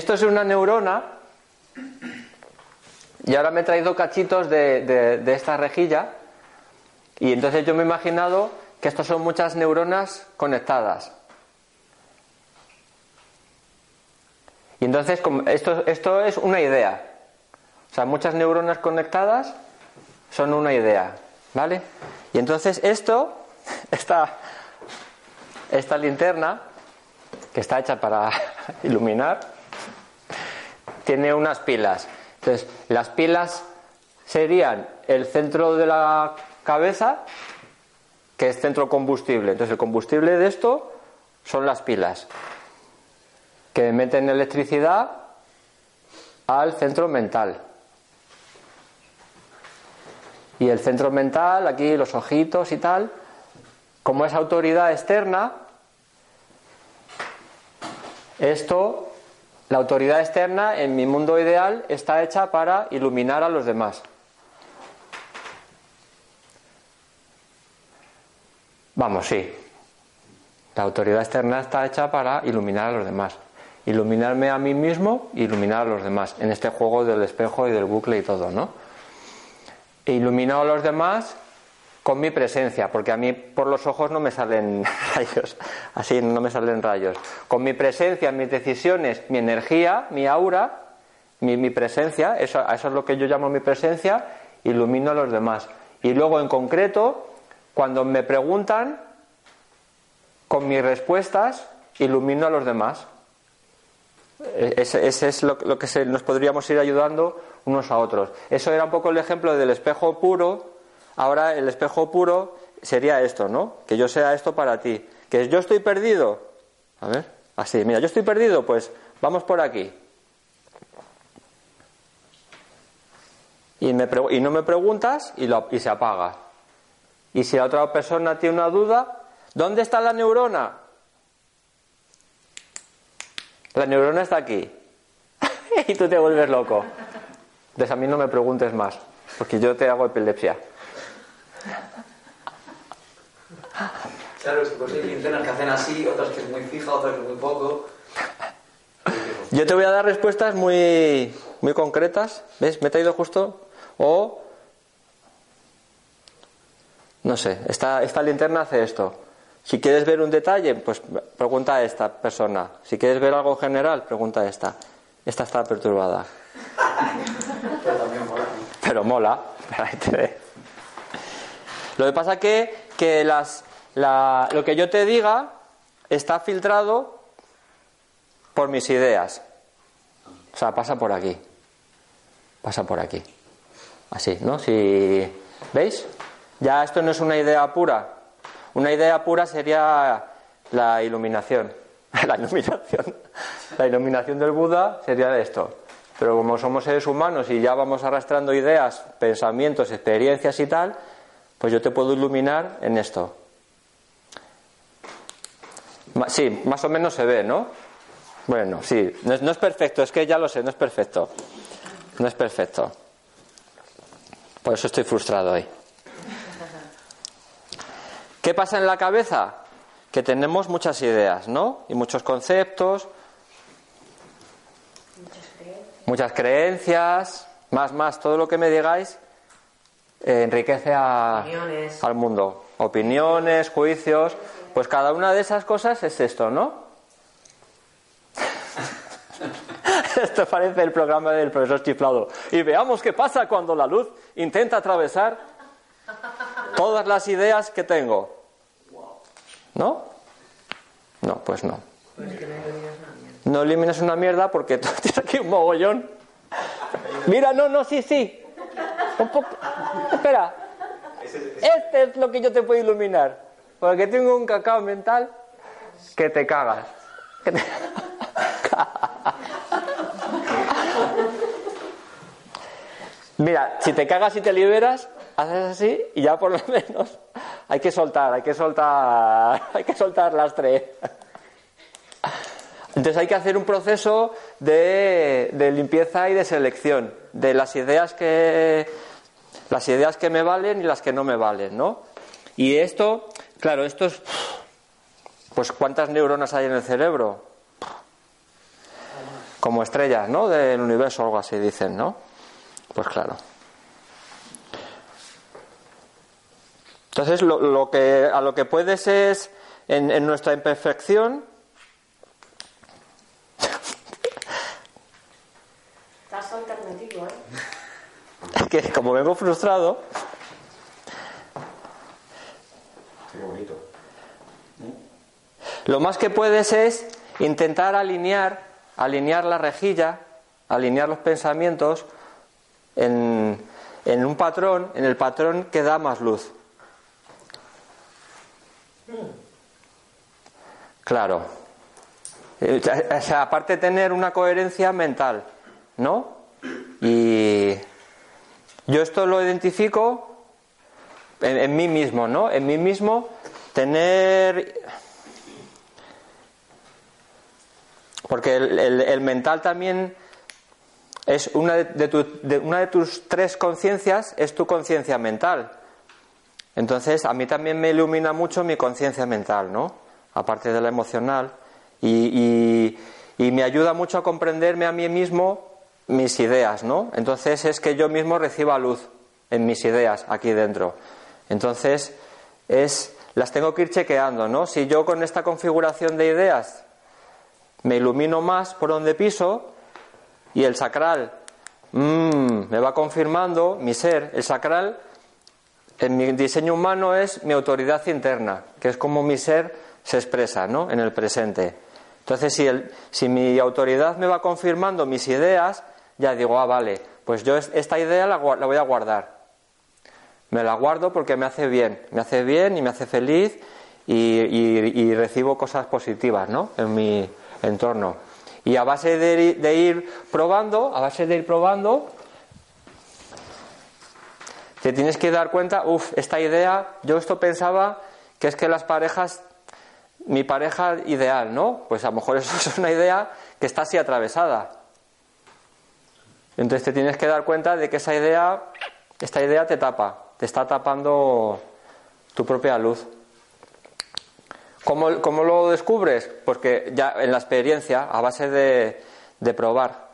Esto es una neurona, y ahora me he traído cachitos de, esta rejilla, y entonces yo me he imaginado que estas son muchas neuronas conectadas. Y entonces esto, esto es una idea. O sea, muchas neuronas conectadas son una idea. ¿Vale? Y entonces esto, esta, esta linterna, que está hecha para iluminar, tiene unas pilas. Entonces, las pilas serían el centro de la cabeza, que es centro combustible. Entonces, el combustible de esto son las pilas, que meten electricidad al centro mental. Y el centro mental, aquí los ojitos y tal, como es autoridad externa, esto, la autoridad externa en mi mundo ideal está hecha para iluminar a los demás. Vamos, sí. La autoridad externa está hecha para iluminar a los demás. Iluminarme a mí mismo, iluminar a los demás. En este juego del espejo y del bucle y todo, ¿no? E ilumino a los demás con mi presencia, porque a mí por los ojos no me salen rayos, así no me salen rayos. Con mi presencia, mis decisiones, mi energía, mi aura, mi, presencia, eso, eso es lo que yo llamo mi presencia, ilumino a los demás. Y luego en concreto, cuando me preguntan, con mis respuestas, ilumino a los demás. E, ese, es lo, que nos podríamos ir ayudando unos a otros. Eso era un poco el ejemplo del espejo puro. Ahora el espejo puro sería esto, ¿no? Que yo sea esto para ti. Que yo estoy perdido. A ver, así, mira, yo estoy perdido, pues vamos por aquí. Y, no me preguntas y, lo, y se apaga. Y si la otra persona tiene una duda, ¿dónde está la neurona? La neurona está aquí. y tú te vuelves loco. Entonces a mí no me preguntes más, porque yo te hago epilepsia. Claro, es que pues hay linternas que hacen así, otras que es muy fija, otras que es muy poco. Yo te voy a dar respuestas muy, muy concretas. ¿Ves? Me he traído justo. O. No sé, esta, esta linterna hace esto. Si quieres ver un detalle, pues pregunta a esta persona. Si quieres ver algo general, pregunta a esta. Esta está perturbada. Pero también mola. Pero mola. Lo que pasa que, que las, lo que yo te diga está filtrado por mis ideas. O sea, pasa por aquí. Pasa por aquí. Así, ¿no? Si. ¿Veis? Ya esto no es una idea pura. Una idea pura sería la iluminación. la iluminación. La iluminación del Buda sería esto. Pero como somos seres humanos y ya vamos arrastrando ideas, pensamientos, experiencias y tal, pues yo te puedo iluminar en esto. Sí, más o menos se ve, ¿no? Bueno, sí, no es, perfecto, es que ya lo sé, no es perfecto. No es perfecto. Por eso estoy frustrado hoy. ¿Qué pasa en la cabeza? Que tenemos muchas ideas, ¿no? Y muchos conceptos, muchas creencias, más, más, todo lo que me digáis eh, enriquece al mundo. Opiniones, juicios, pues cada una de esas cosas es esto, ¿no? esto parece el programa del profesor chiflado. Y veamos qué pasa cuando la luz intenta atravesar todas las ideas que tengo. ¿No? No, pues no. No elimines una mierda porque tú tienes aquí un mogollón. Mira, no, no, sí, sí. Espera. Este es lo que yo te puedo iluminar. Porque tengo un cacao mental que te cagas. Mira, si te cagas y te liberas, haces así y ya por lo menos hay que soltar, hay que soltar, hay que soltar las tres. Entonces hay que hacer un proceso de, limpieza y de selección de las ideas que las ideas que me valen y las que no me valen, ¿no? Y esto, claro, esto es pues cuántas neuronas hay en el cerebro. como estrellas, ¿no? Del universo, algo así dicen, ¿no? Pues claro. Entonces, lo, que, a lo que puedes es, en, en nuestra imperfección, Estás alternativo, ¿eh? es que como vengo frustrado, Qué bonito. lo más que puedes es intentar alinear, alinear la rejilla, alinear los pensamientos en, en un patrón, en el patrón que da más luz. Claro. Eh, O sea, aparte de tener una coherencia mental, ¿no? Y yo esto lo identifico en, en mí mismo, ¿no? En mí mismo tener... Porque el, el- mental también es una de, de- una de tus tres conciencias, es tu conciencia mental. Entonces, a mí también me ilumina mucho mi conciencia mental, ¿no? Aparte de la emocional. Y, y- y me ayuda mucho a comprenderme a mí mismo mis ideas, ¿no? Entonces es que yo mismo reciba luz en mis ideas aquí dentro. Entonces, es, las tengo que ir chequeando, ¿no? Si yo con esta configuración de ideas me ilumino más por donde piso y el sacral mm, me va confirmando mi ser, el sacral en mi diseño humano es mi autoridad interna, que es como mi ser se expresa ¿no? en el presente. Entonces, si, el- si mi autoridad me va confirmando mis ideas, ya digo, ah, vale, pues yo es- esta idea la, la voy a guardar. Me la guardo porque me hace bien, me hace bien y me hace feliz y, recibo cosas positivas ¿no? en mi entorno. Y a base de, de ir probando, a base de ir probando, te tienes que dar cuenta, uff, esta idea, yo esto pensaba que es que las parejas, mi pareja ideal, ¿no? Pues a lo mejor eso es una idea que está así atravesada. Entonces te tienes que dar cuenta de que esa idea, esta idea te tapa, te está tapando tu propia luz. ¿Cómo, cómo lo descubres? Porque ya en la experiencia, a base de, de probar,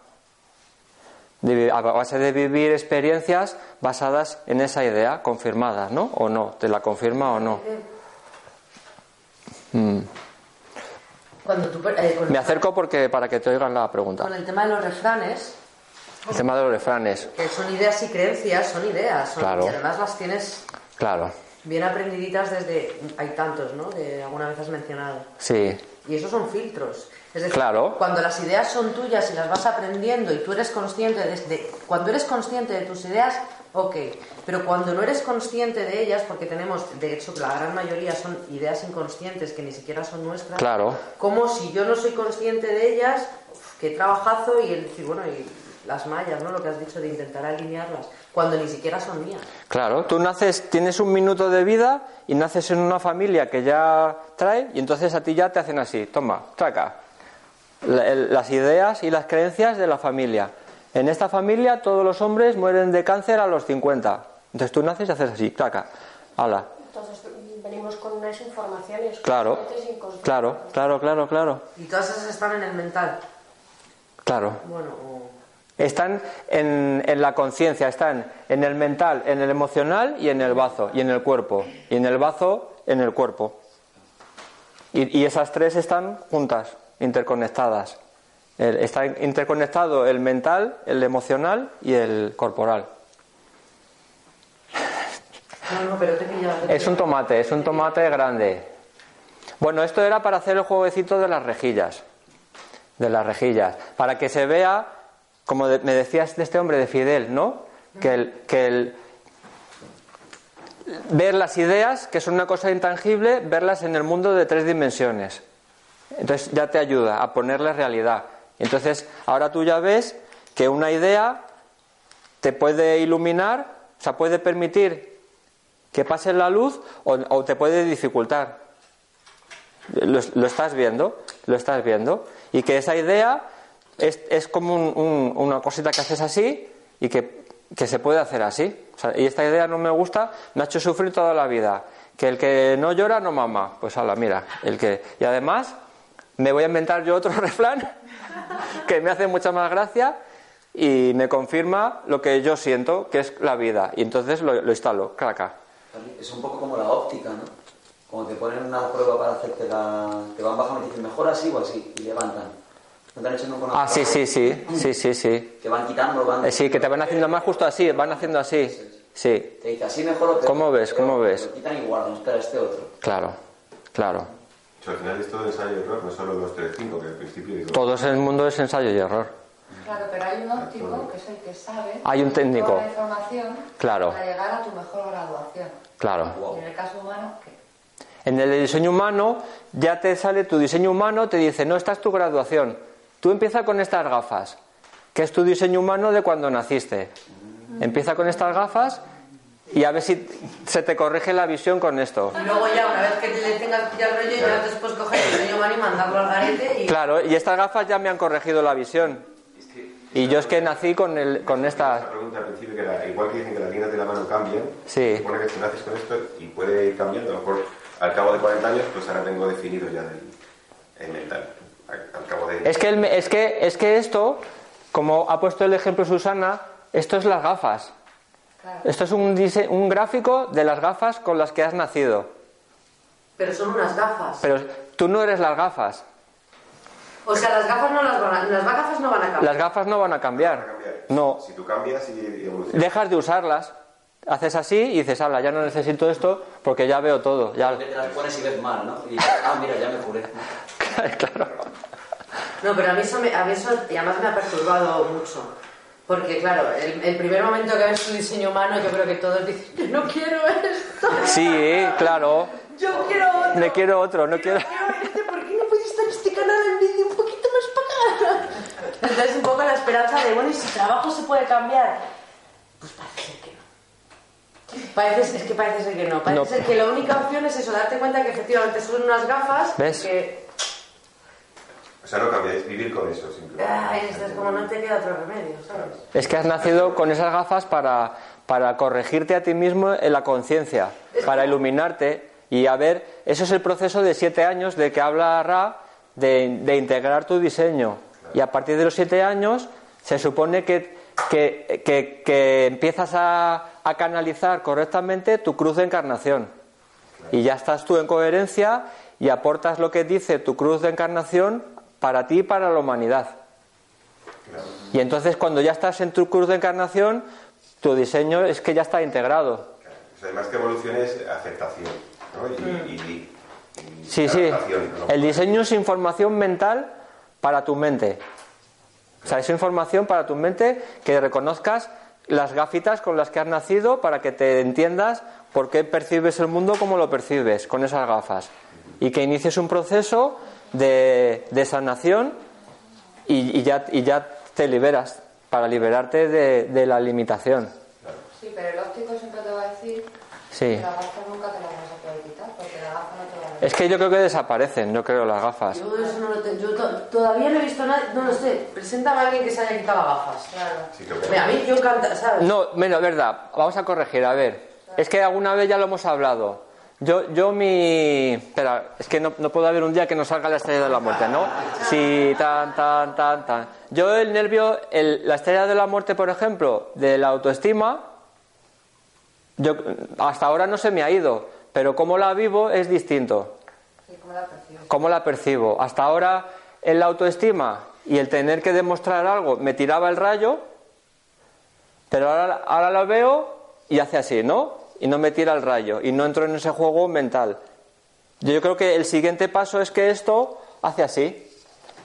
de- a base de vivir experiencias basadas en esa idea, confirmadas, ¿no? O no, te la confirma o no. Mm. Cuando tú, eh, Me acerco porque para que te oigan la pregunta. con el tema de los refranes, El tema de los refranes, que son ideas y creencias, son ideas. son- Claro. Y además las tienes claro, bien aprendiditas desde. Hay tantos, ¿no? Que alguna vez has mencionado. sí, Y esos son filtros. Es decir, Claro. cuando las ideas son tuyas y las vas aprendiendo y tú eres consciente de, de- Cuando eres consciente de tus ideas, ok. Pero cuando no eres consciente de ellas, porque tenemos, de hecho, la gran mayoría son ideas inconscientes que ni siquiera son nuestras. claro, Como si yo no soy consciente de ellas, qué trabajazo y el decir, bueno, y las mallas, ¿no? Lo que has dicho de intentar alinearlas, cuando ni siquiera son mías. claro. Tú naces, tienes un minuto de vida y naces en una familia que ya trae y entonces a ti ya te hacen así, toma, traca. La- el- las ideas y las creencias de la familia. En esta familia todos los hombres mueren de cáncer a los 50. Entonces tú naces y haces así, traca. Hala. Entonces venimos con unas informaciones Claro, claro, claro, claro, claro, Y todas esas están en el mental. claro. Bueno, o- Están en, en la conciencia, están en el mental, en el emocional y en el bazo, y en el cuerpo. Y en el bazo, en el cuerpo. Y, y esas tres están juntas, interconectadas. El- está interconectado el mental, el emocional y el corporal. no, no, pero te he pillado, te he Es un tomate, es un tomate grande. Bueno, esto era para hacer el jueguecito de las rejillas. De las rejillas. Para que se vea, como me decías de este hombre, de Fidel, ¿no? Que el, que el. Ver las ideas, que son una cosa intangible, verlas en el mundo de tres dimensiones. Entonces ya te ayuda a ponerle realidad. Entonces, ahora tú ya ves que una idea te puede iluminar, o sea, puede permitir que pase la luz o, o te puede dificultar. Lo estás viendo, lo estás viendo. Y que esa idea es, es como un- un- una cosita que haces así y que, que se puede hacer así. Y esta idea no me gusta, me ha hecho sufrir toda la vida. Que el que no llora no mama. Pues hala, mira, el que. Y además, me voy a inventar yo otro refrán que me hace mucha más gracia y me confirma lo que yo siento, que es la vida. Y entonces lo, lo instalo, claca. Es un poco como la óptica, ¿no? Cuando te ponen una prueba para hacerte la... Te van bajando y dicen, mejor así o así, y levantan. Ah, sí, sí, sí, sí, sí, sí. Que van quitando, van... Eh, Sí, que te van haciendo más justo así, van haciendo así. Sí, Te dice, así mejor. ¿Cómo ves? ¿Cómo ves? Quitan y guardan, espera, este otro. claro, claro. O sea, al final es todo ensayo y error, no solo 2, 3, 5, que al principio. Todo en el mundo es ensayo y error. Claro, pero hay un óptico que es el que sabe. Hay un técnico. la información Claro. para llegar a tu mejor graduación. Claro. Y en el caso humano, ¿qué? En el diseño humano ya te sale tu diseño humano, te dice, no, esta es tu graduación. Tú empieza con estas gafas, que es tu diseño humano de cuando naciste. Empieza con estas gafas y a ver si se te corrige la visión con esto. Y luego ya, una vez que le tengas pillado el rollo, ya después coger el diseño humano y mandarlo al garete y... Claro, y estas gafas ya me han corregido la visión. Es que Y yo es que nací con, el, con esta esta... pregunta al principio, que era, igual que dicen que las líneas de la mano cambian, Sí. supone que tú naces con esto y puede ir cambiando. A lo mejor al cabo de 40 años, pues ahora tengo definido ya el, el mental. Al, al cabo de. Es que, el- es, que, es que esto, como ha puesto el ejemplo Susana, esto es las gafas. Claro. Esto es un, dise- un gráfico de las gafas con las que has nacido. Pero son unas gafas. Pero tú no eres las gafas. O sea, las gafas no las van a... Las gafas no van a cambiar. Las gafas no van a Van a cambiar. No. Si tú cambias y evolucionas. Dejas de usarlas. Haces así y dices, ala, ya no necesito esto porque ya veo todo. Ya... Te las pones y ves mal, ¿no? Y dices, ah, mira, ya me curé. claro. No, pero a mí eso, me, a mí eso y además me ha perturbado mucho. Porque, claro, el, el primer momento que ves tu diseño humano, yo creo que todos dicen, yo no quiero esto. Sí, claro. Yo quiero otro. Me quiero otro, no quiero... Quiero este, ¿por qué no puedes estar este canal en vídeo un poquito más para? Entonces, un poco la esperanza de, bueno, ¿y si trabajo se puede cambiar? Pues parece ser que no. Parece, es que parece ser que no. Parece No. ser que la única opción es eso, darte cuenta que efectivamente son unas gafas ¿Ves? que... O sea, no cambiáis, vivir con eso simplemente. Ay, esto es como no te queda otro remedio, ¿sabes? Es que has nacido con esas gafas para, para corregirte a ti mismo en la conciencia, para iluminarte y a ver, eso es el proceso de siete años de que habla Ra de, de integrar tu diseño. Y a partir de los siete años se supone que, que, que- que empiezas a, a canalizar correctamente tu cruz de encarnación. Y ya estás tú en coherencia y aportas lo que dice tu cruz de encarnación para ti y para la humanidad. Y entonces cuando ya estás en tu cruz de encarnación, tu diseño es que ya está integrado. Además que evolución es aceptación, ¿no? Y, y- Sí, sí. El diseño es información mental para tu mente. O sea, es información para tu mente que reconozcas las gafitas con las que has nacido para que te entiendas por qué percibes el mundo como lo percibes con esas gafas. Y que inicies un proceso de, de sanación y, y ya, y ya te liberas para liberarte de, de la limitación. Sí, pero el óptico siempre te va a decir Sí. que la gafa nunca te la vas a poder quitar, porque la gafa no te va a. Es que yo creo que desaparecen, yo creo, las gafas. Yo eso no lo tengo. Yo to- todavía no he visto nada. No lo sé. Preséntame a alguien que se haya quitado gafas. Claro. Sí, creo que- Mira, a mí yo encanta, ¿sabes? No, menos, verdad. Vamos a corregir, a ver. Es que alguna vez ya lo hemos hablado. Yo, yo mi... Espera, es que no, no puedo haber un día que nos salga la estrella de la muerte, ¿no? Sí, tan, tan, tan, tan. Yo el nervio, el- la estrella de la muerte, por ejemplo, de la autoestima, yo hasta ahora no se me ha ido, pero cómo la vivo es distinto. Sí, como la. ¿Cómo la percibo? Hasta ahora en la autoestima y el tener que demostrar algo me tiraba el rayo, pero ahora, ahora lo veo y hace así, ¿no? Y no me tira el rayo y no entro en ese juego mental. Yo creo que el siguiente paso es que esto hace así.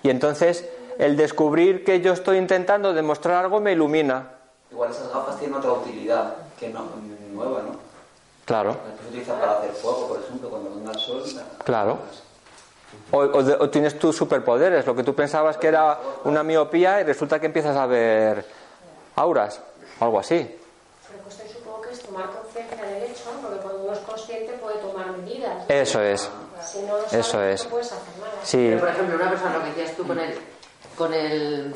Y entonces el descubrir que yo estoy intentando demostrar algo me ilumina. Igual esas gafas tienen otra utilidad que no, nueva, ¿no? Claro, Las se utiliza para hacer fuego, por ejemplo, cuando venga el sol. claro. O, o tienes tus superpoderes, lo que tú pensabas que era una miopía y resulta que empiezas a ver auras, algo así. Pero pues yo supongo que es tomar conciencia del hecho, porque cuando uno es consciente puede tomar medidas. Eso es. Si no lo sabes, Eso es. no puedes hacer nada. Sí, Pero, por ejemplo, una persona, lo que decías tú con el, con el,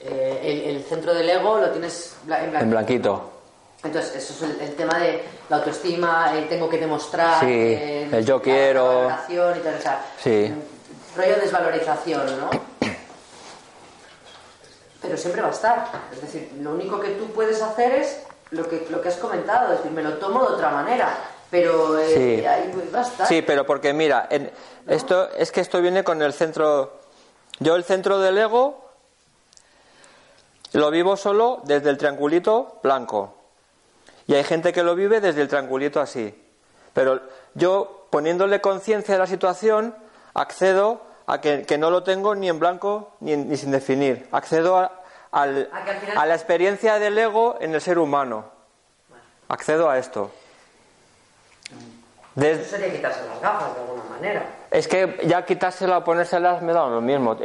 eh, el, el centro del ego, lo tienes en blanco. en blanquito. Entonces, eso es el, el tema de la autoestima, el tengo que demostrar, Sí, eh, el yo la- quiero. La valoración y todo, o sea, Sí. rollo desvalorización, ¿no? pero siempre va a estar. Es decir, lo único que tú puedes hacer es lo que, lo que has comentado, es decir, me lo tomo de otra manera, pero eh, Sí. ahí a. Sí, pero porque mira, en- esto es que esto viene con el centro. Yo el centro del ego lo vivo solo desde el triangulito blanco. Y hay gente que lo vive desde el triangulito así. Pero yo, poniéndole conciencia de la situación, accedo a que, que no lo tengo ni en blanco ni, en- ni sin definir. Accedo a, al- A final- la experiencia del ego en el ser humano. Accedo a esto. Des- Eso sería quitarse las gafas de alguna manera. es que ya quitársela o ponérselas me da lo mismo.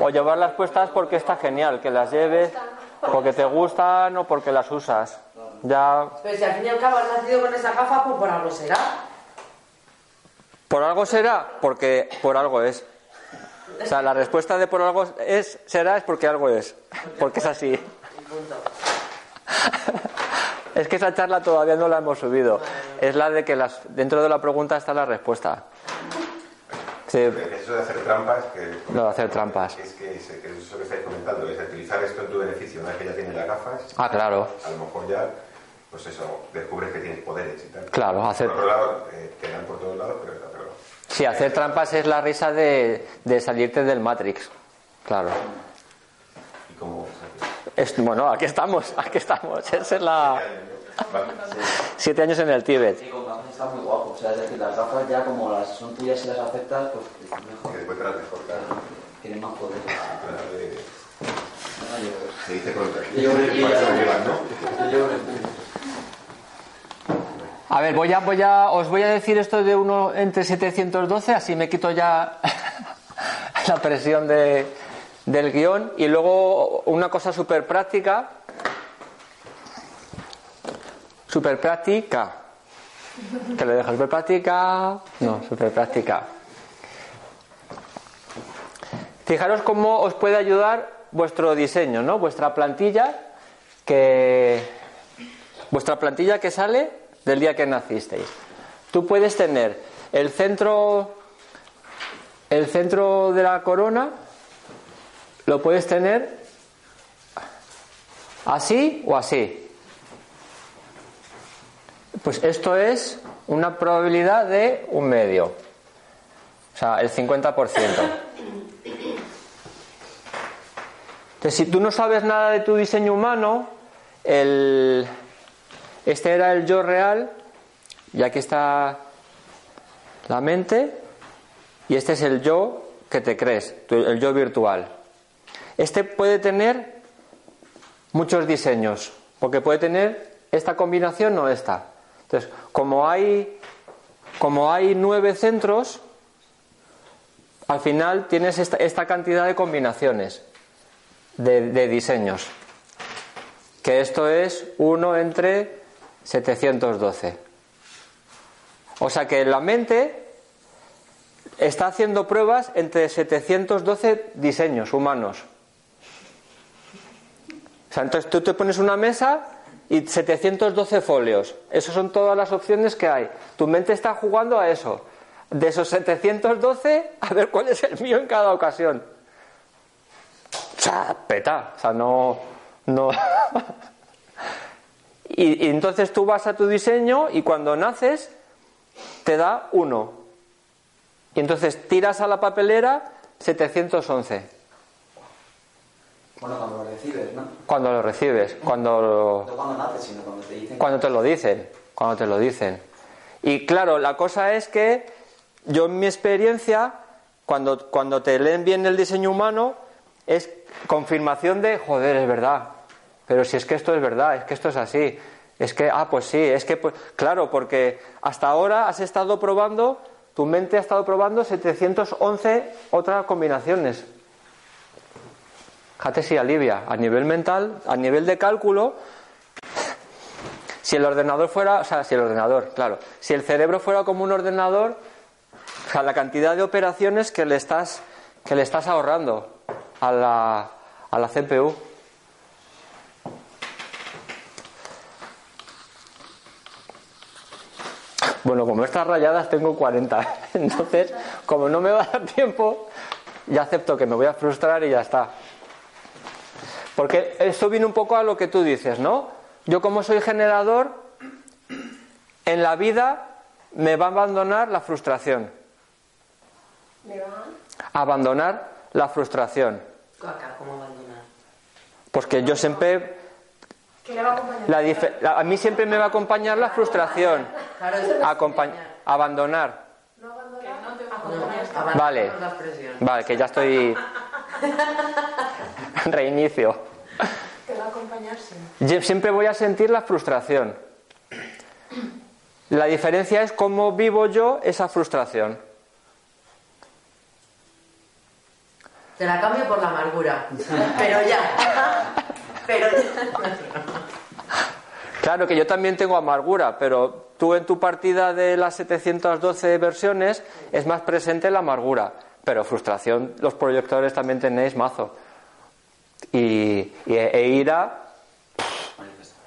O llevarlas puestas porque está genial, que las lleves porque te gustan o porque las usas. Ya Pero si al fin y al cabo has nacido con esa gafa, pues por algo será. por algo será, porque por algo es. O sea, la respuesta de por algo es será es porque algo es, porque es así. Es que esa charla todavía no la hemos subido. Es la de que las, dentro de la pregunta está la respuesta. Sí, Eso de hacer trampas, que lo de hacer trampas. es que, es, que es eso que estáis comentando, es utilizar esto en tu beneficio. Una vez que ya tienes las gafas, Ah, claro, a lo mejor ya, pues eso, descubres que tienes poderes y tal. claro, hacer, Por otro lado, eh, te dan por todos lados, pero Sí, hacer trampas es la risa de, de salirte del Matrix. Claro. Es, bueno, aquí estamos, aquí estamos. Esa es la. Vale. Siete años en el Tíbet. Sí, con gafas está muy guapo. O sea, es decir, las gafas ya como las son tuyas y las aceptas, pues es Que mejor. después te las mejor, claro. Tienen más poder. Eh, yo- Se dice con Yo que ya- lo llevan, ¿no? A ver, voy a, voy a, os voy a decir esto de uno entre 712, así me quito ya la presión de, del guion. Y luego una cosa súper práctica. Súper práctica. Que le dejo súper práctica. No, súper práctica. Fijaros cómo os puede ayudar vuestro diseño, ¿no? Vuestra plantilla que vuestra plantilla que sale del día que nacisteis. Tú puedes tener el centro el centro de la corona lo puedes tener así o así. Pues esto es una probabilidad de un medio. O sea, el 50%. Entonces, si tú no sabes nada de tu diseño humano, el, este era el yo real, y aquí está la mente, y este es el yo que te crees, el yo virtual. Este puede tener muchos diseños, porque puede tener esta combinación o esta. Entonces, como hay, como hay nueve centros, al final tienes esta, cantidad de combinaciones de, de diseños. Que esto es 1 entre 712. O sea que la mente está haciendo pruebas entre 712 diseños humanos. O sea, entonces tú te pones una mesa y 712 folios. Esas son todas las opciones que hay. Tu mente está jugando a eso. De esos 712, a ver cuál es el mío en cada ocasión. O sea, peta. O sea, no. no. y, y entonces tú vas a tu diseño y cuando naces te da uno. Y entonces tiras a la papelera 711. Bueno, cuando lo recibes, ¿no? Cuando lo recibes, cuando lo- No cuando naces, sino cuando te dicen. cuando te lo dicen, cuando te lo dicen. Y claro, la cosa es que yo en mi experiencia, cuando, cuando te leen bien el diseño humano, es confirmación de, joder, es verdad. Pero si es que esto es verdad, es que esto es así. Es que, ah, pues sí, es que, pues, claro, porque hasta ahora has estado probando, tu mente ha estado probando 711 otras combinaciones. Fíjate si alivia. A nivel mental, a nivel de cálculo, si el ordenador fuera, o sea, si el ordenador, claro, si el cerebro fuera como un ordenador, o sea, la cantidad de operaciones que le estás, que le estás ahorrando a la, a la CPU. Bueno, como estas rayadas tengo 40, entonces, como no me va a dar tiempo, ya acepto que me voy a frustrar y ya está. Porque esto viene un poco a lo que tú dices, ¿no? Yo como soy generador, en la vida me va a abandonar la frustración. Me va. Abandonar la frustración. ¿cómo abandonar? Pues que yo siempre, Que le va a acompañar. la- a mí siempre me va a acompañar la frustración. Claro, Acompañ- abandonar. No abandonar. No, abandonar Vale. no expresión. Vale, que ya estoy. Reinicio. Te va a acompañar siempre. Yo siempre voy a sentir la frustración. La diferencia es cómo vivo yo esa frustración. Te la cambio por la amargura. Pero ya. Pero ya. Claro que yo también tengo amargura, pero tú en tu partida de las 712 versiones es más presente la amargura. Pero frustración, los proyectores también tenéis mazo. Y, y- e ira,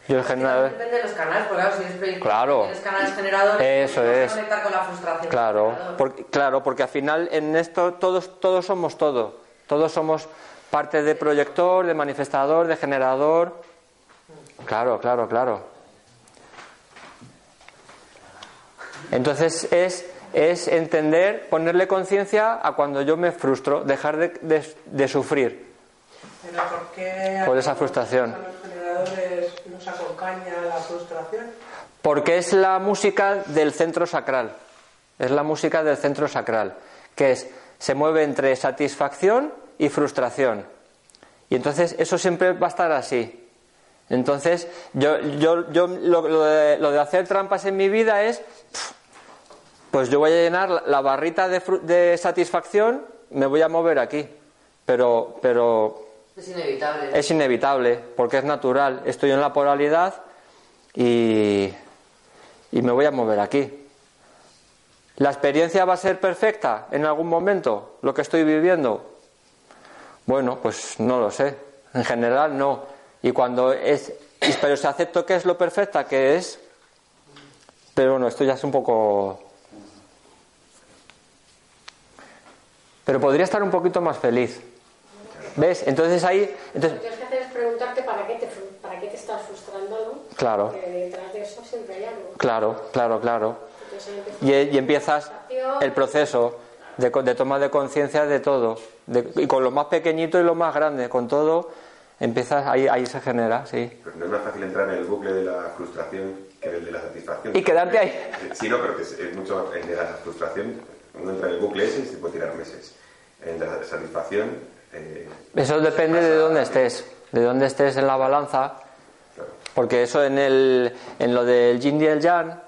yo. Depende de los canales, porque claro, si eres proyecto, Claro. tienes canales generadores, Eso es. conectar con la frustración. del Claro, generador. porque, claro, porque al final en esto todos, todos somos todo. Todos somos parte de proyector, de manifestador, de generador. Claro, claro, claro. Entonces es, es entender, ponerle conciencia a cuando yo me frustro, dejar de, de- de sufrir. Pero ¿por qué Por esa frustración. a los generadores nos acompaña la frustración? Porque es la música del centro sacral. Es la música del centro sacral, que es se mueve entre satisfacción y frustración. Y entonces eso siempre va a estar así. Entonces, yo, yo, yo lo, lo de, lo de hacer trampas en mi vida es, pues yo voy a llenar la, la barrita de, fru- de satisfacción, me voy a mover aquí. Pero, pero Es inevitable. es inevitable, porque es natural. Estoy en la polaridad y, y me voy a mover aquí. ¿La experiencia va a ser perfecta en algún momento, lo que estoy viviendo? Bueno, pues no lo sé. En general no. Y cuando es. Pero si acepto que es lo perfecta que es. Pero bueno, esto ya es un poco. Pero podría estar un poquito más feliz. ¿Ves? Entonces ahí. Lo que Entonces, tienes que hacer es preguntarte para qué te, para qué te estás frustrando, ¿no? Claro. Porque detrás de eso siempre hay algo. claro, claro, claro. Entonces Y, y empiezas el proceso de, de toma de conciencia de todo. De- y con lo más pequeñito y lo más grande, con todo, empiezas, ahí, ahí se genera, sí. Pero no es más fácil entrar en el bucle de la frustración que en el de la satisfacción. Y quedarte ahí. Eh, Sí, no, pero que es, es mucho el de la frustración. Uno entra en el bucle ese y se puede tirar meses. En la satisfacción. eh, Eso depende de dónde estés, de dónde estés en la balanza, Claro. porque eso en, el, en lo del yin y el yang,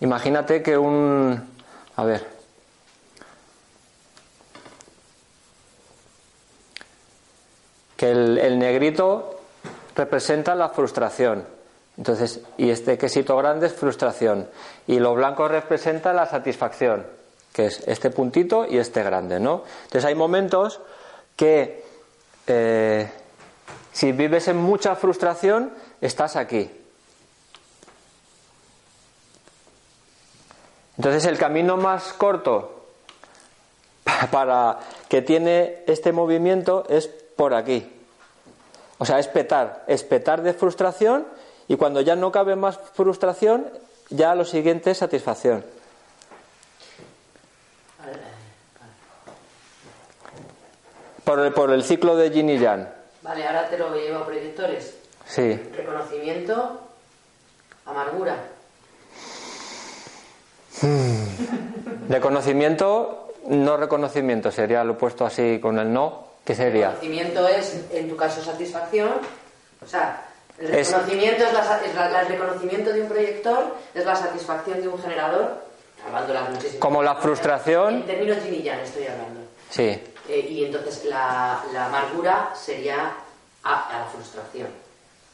imagínate que un... A ver. Que el, negrito representa la frustración. Entonces, y este quesito grande es frustración. Y lo blanco representa la satisfacción, que es este puntito y este grande, ¿no? Entonces hay momentos que eh, si vives en mucha frustración, estás aquí. Entonces el camino más corto pa- para que tiene este movimiento es por aquí. O sea, es petar, es petar de frustración y cuando ya no cabe más frustración, ya lo siguiente es satisfacción. Por el, por el ciclo de yin y yang. Vale, ahora te lo llevo a proyectores. Sí. Reconocimiento, amargura. Reconocimiento, no reconocimiento, sería lo opuesto así con el no, ¿qué sería? Reconocimiento es, en tu caso, satisfacción. O sea, el reconocimiento, es la, es la- el reconocimiento de un proyector, es la satisfacción de un generador. Hablándolas muchísimo. Como la frustración. En términos yin y yang estoy hablando. Sí. Eh, y entonces la, la amargura sería a, a la frustración.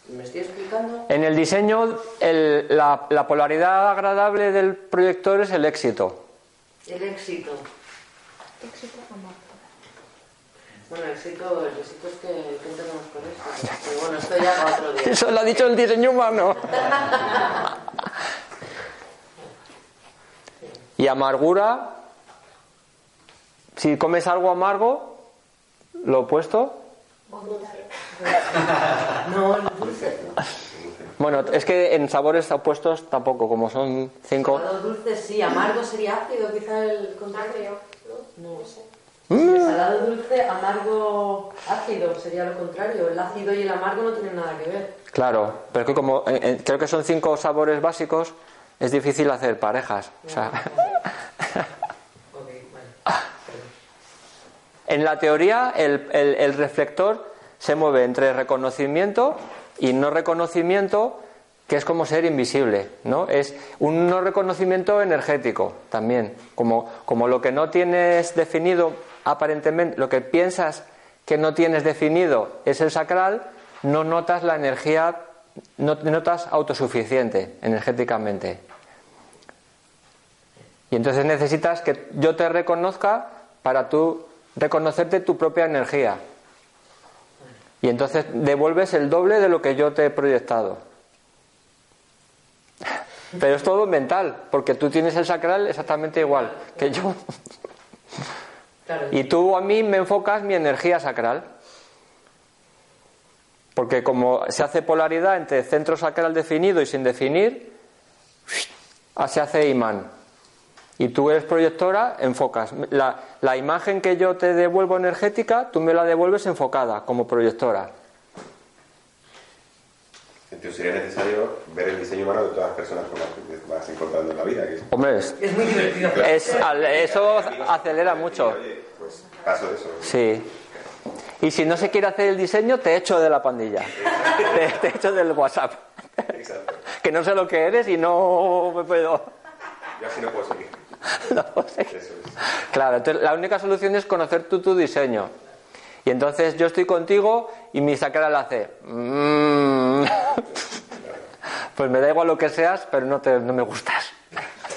¿Me estoy explicando? En el diseño, el- la, la polaridad agradable del proyector es el éxito. El éxito. éxito amor. Bueno, éxito, el éxito es que ¿qué entendemos con esto? Pero bueno, esto ya para otro día. Eso lo ha dicho el diseño humano. Y amargura Si comes algo amargo, lo opuesto. No, el dulce. Bueno, es que en sabores opuestos tampoco, como son cinco. Salado dulce sí, amargo sería ácido, quizá el contrario. Agrio, No sé. Salado dulce, amargo ácido sería lo contrario. El ácido y el amargo no tienen nada que ver. Claro, pero que como eh, eh, creo que son cinco sabores básicos, es difícil hacer parejas. O sea, vale. en la teoría, el, el- el reflector se mueve entre reconocimiento y no reconocimiento, que es como ser invisible, ¿no? Es un no reconocimiento energético también, como, como lo que no tienes definido aparentemente, lo que piensas que no tienes definido es el sacral, no notas la energía, no notas autosuficiente energéticamente. Y entonces necesitas que yo te reconozca para tú reconocerte tu propia energía. Y entonces devuelves el doble de lo que yo te he proyectado. Pero es todo mental, porque tú tienes el sacral exactamente igual que yo. Y tú a mí me enfocas mi energía sacral. Porque como se hace polaridad entre centro sacral definido y sin definir, se hace imán. Y tú eres proyectora, enfocas. La, la imagen que yo te devuelvo energética, tú me la devuelves enfocada como proyectora. Entonces sería necesario ver el diseño humano de todas las personas con las que te vas encontrando en la vida. Que es, Hombre, es- es muy divertido. es- al- eso acelera mucho. Oye, pues paso de eso. Sí. Y si no se quiere hacer el diseño, te echo de la pandilla. Te, te echo del WhatsApp. Exacto. Que no sé lo que eres y no me puedo. Yo así no puedo seguir. no sé. Eso es. Claro, entonces la única solución es conocer tú tu diseño. Y entonces yo estoy contigo y mi sacral hace. "Mm". Pues me da igual lo que seas, pero no, te, no me gustas.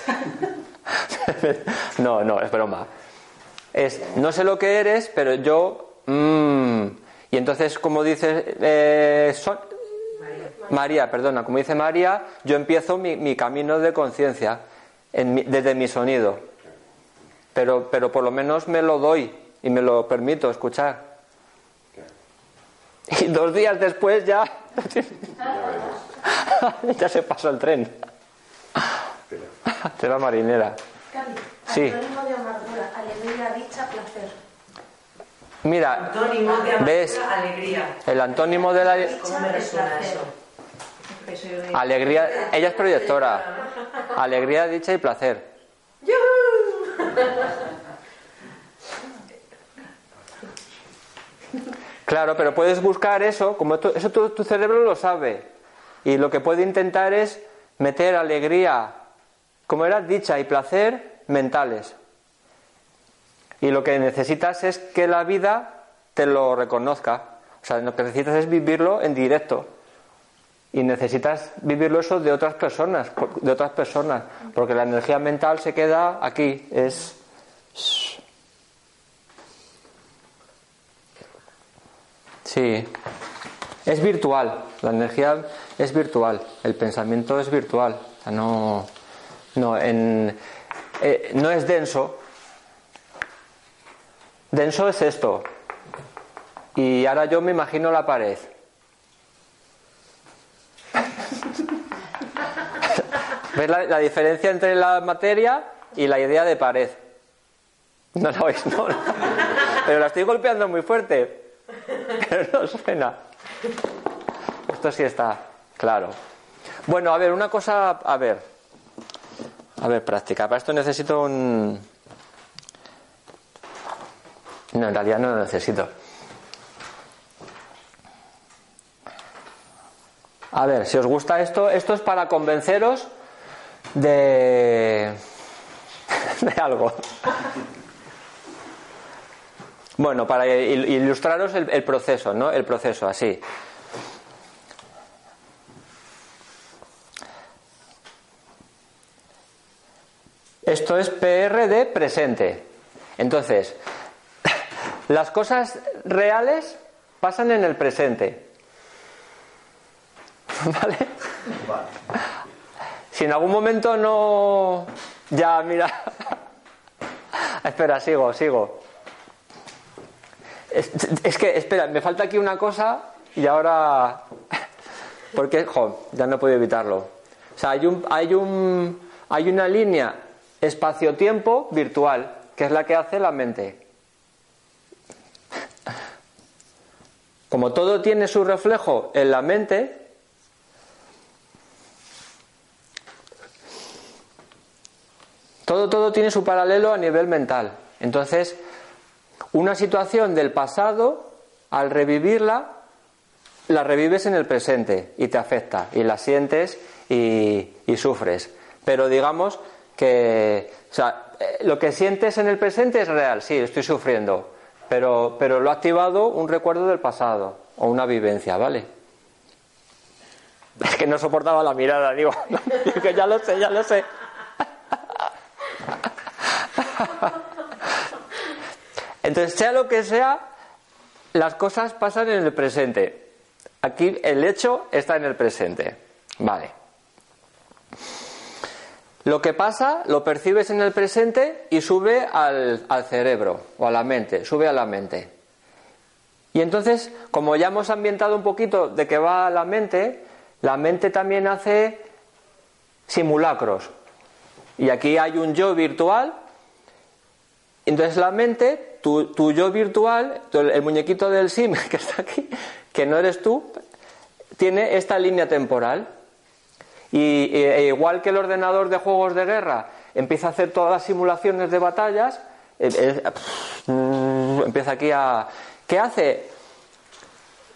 No, no, es broma. Es, no sé lo que eres, pero yo. mm". Y entonces, como dice eh, María, perdona, como dice María, yo empiezo mi, mi camino de conciencia desde mi sonido. Pero, pero por lo menos me lo doy y me lo permito escuchar. Y dos días después ya, ya se pasó el tren. De la marinera. Cali, Sí. Antónimo de amargura, alegría, dicha, placer. Mira, Antónimo de amargura, ¿Ves? alegría. el antónimo de la alegría, ella es proyectora. Alegría, dicha y placer. Claro, pero puedes buscar eso, como eso tu, tu cerebro lo sabe. Y lo que puede intentar es meter alegría, como era dicha y placer mentales. Y lo que necesitas es que la vida te lo reconozca. O sea, lo que necesitas es vivirlo en directo. Y necesitas vivirlo eso de otras personas, de otras personas, porque la energía mental se queda aquí, es Sí. Es virtual, la energía es virtual, el pensamiento es virtual, no no en eh, no es denso. Denso es esto. Y ahora yo me imagino la pared. ¿Ves la, la diferencia entre la materia y la idea de pared? No la oís, no. Pero la estoy golpeando muy fuerte. No suena. Esto sí está claro. Bueno, a ver, una cosa, a ver. A ver, práctica. Para esto necesito un. No, en realidad no lo necesito. A ver, si os gusta esto, esto es para convenceros de. de algo. Bueno, para il- ilustraros el, el proceso, ¿no? El proceso, así. Esto es PR de presente. Entonces, las cosas reales pasan en el presente. ¿Vale? Si en algún momento no... Ya, mira. Espera, sigo, sigo. Es, que, espera, me falta aquí una cosa y ahora. Porque, jo, ya no puedo evitarlo. O sea, hay, un, hay, un, hay una línea espacio-tiempo virtual, que es la que hace la mente. Como todo tiene su reflejo en la mente, todo, todo tiene su paralelo a nivel mental. Entonces, una situación del pasado, al revivirla, la revives en el presente y te afecta y la sientes y, sufres. Pero digamos que o sea, eh, lo que sientes en el presente es real, sí, estoy sufriendo, pero, pero lo ha activado un recuerdo del pasado o una vivencia, ¿vale? Es que no soportaba la mirada, digo, que ya lo sé, ya lo sé. Entonces, sea lo que sea, las cosas pasan en el presente. Aquí el hecho está en el presente. Vale. Lo que pasa lo percibes en el presente y sube al, al, cerebro o a la mente, sube a la mente. Y entonces, como ya hemos ambientado un poquito de que va a la mente, la mente también hace simulacros. Y aquí hay un yo virtual. Entonces la mente, tu, yo virtual, el muñequito del sim que está aquí, que no eres tú, tiene esta línea temporal. Y e igual que el ordenador de juegos de guerra empieza a hacer todas las simulaciones de batallas, empieza aquí a... ¿Qué hace?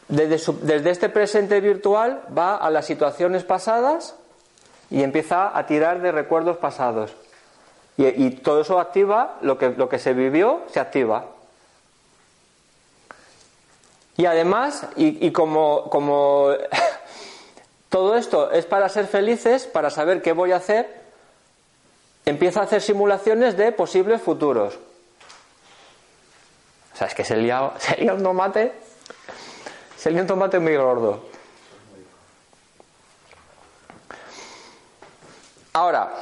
Desde, desde este presente virtual va a las situaciones pasadas y empieza a tirar de recuerdos pasados. Y, todo eso activa, lo que, lo que se vivió se activa. Y además, y, y como, como todo esto es para ser felices, para saber qué voy a hacer, empieza a hacer simulaciones de posibles futuros. O sea, es que se lía, se lía un tomate, se lía un tomate muy gordo. Ahora,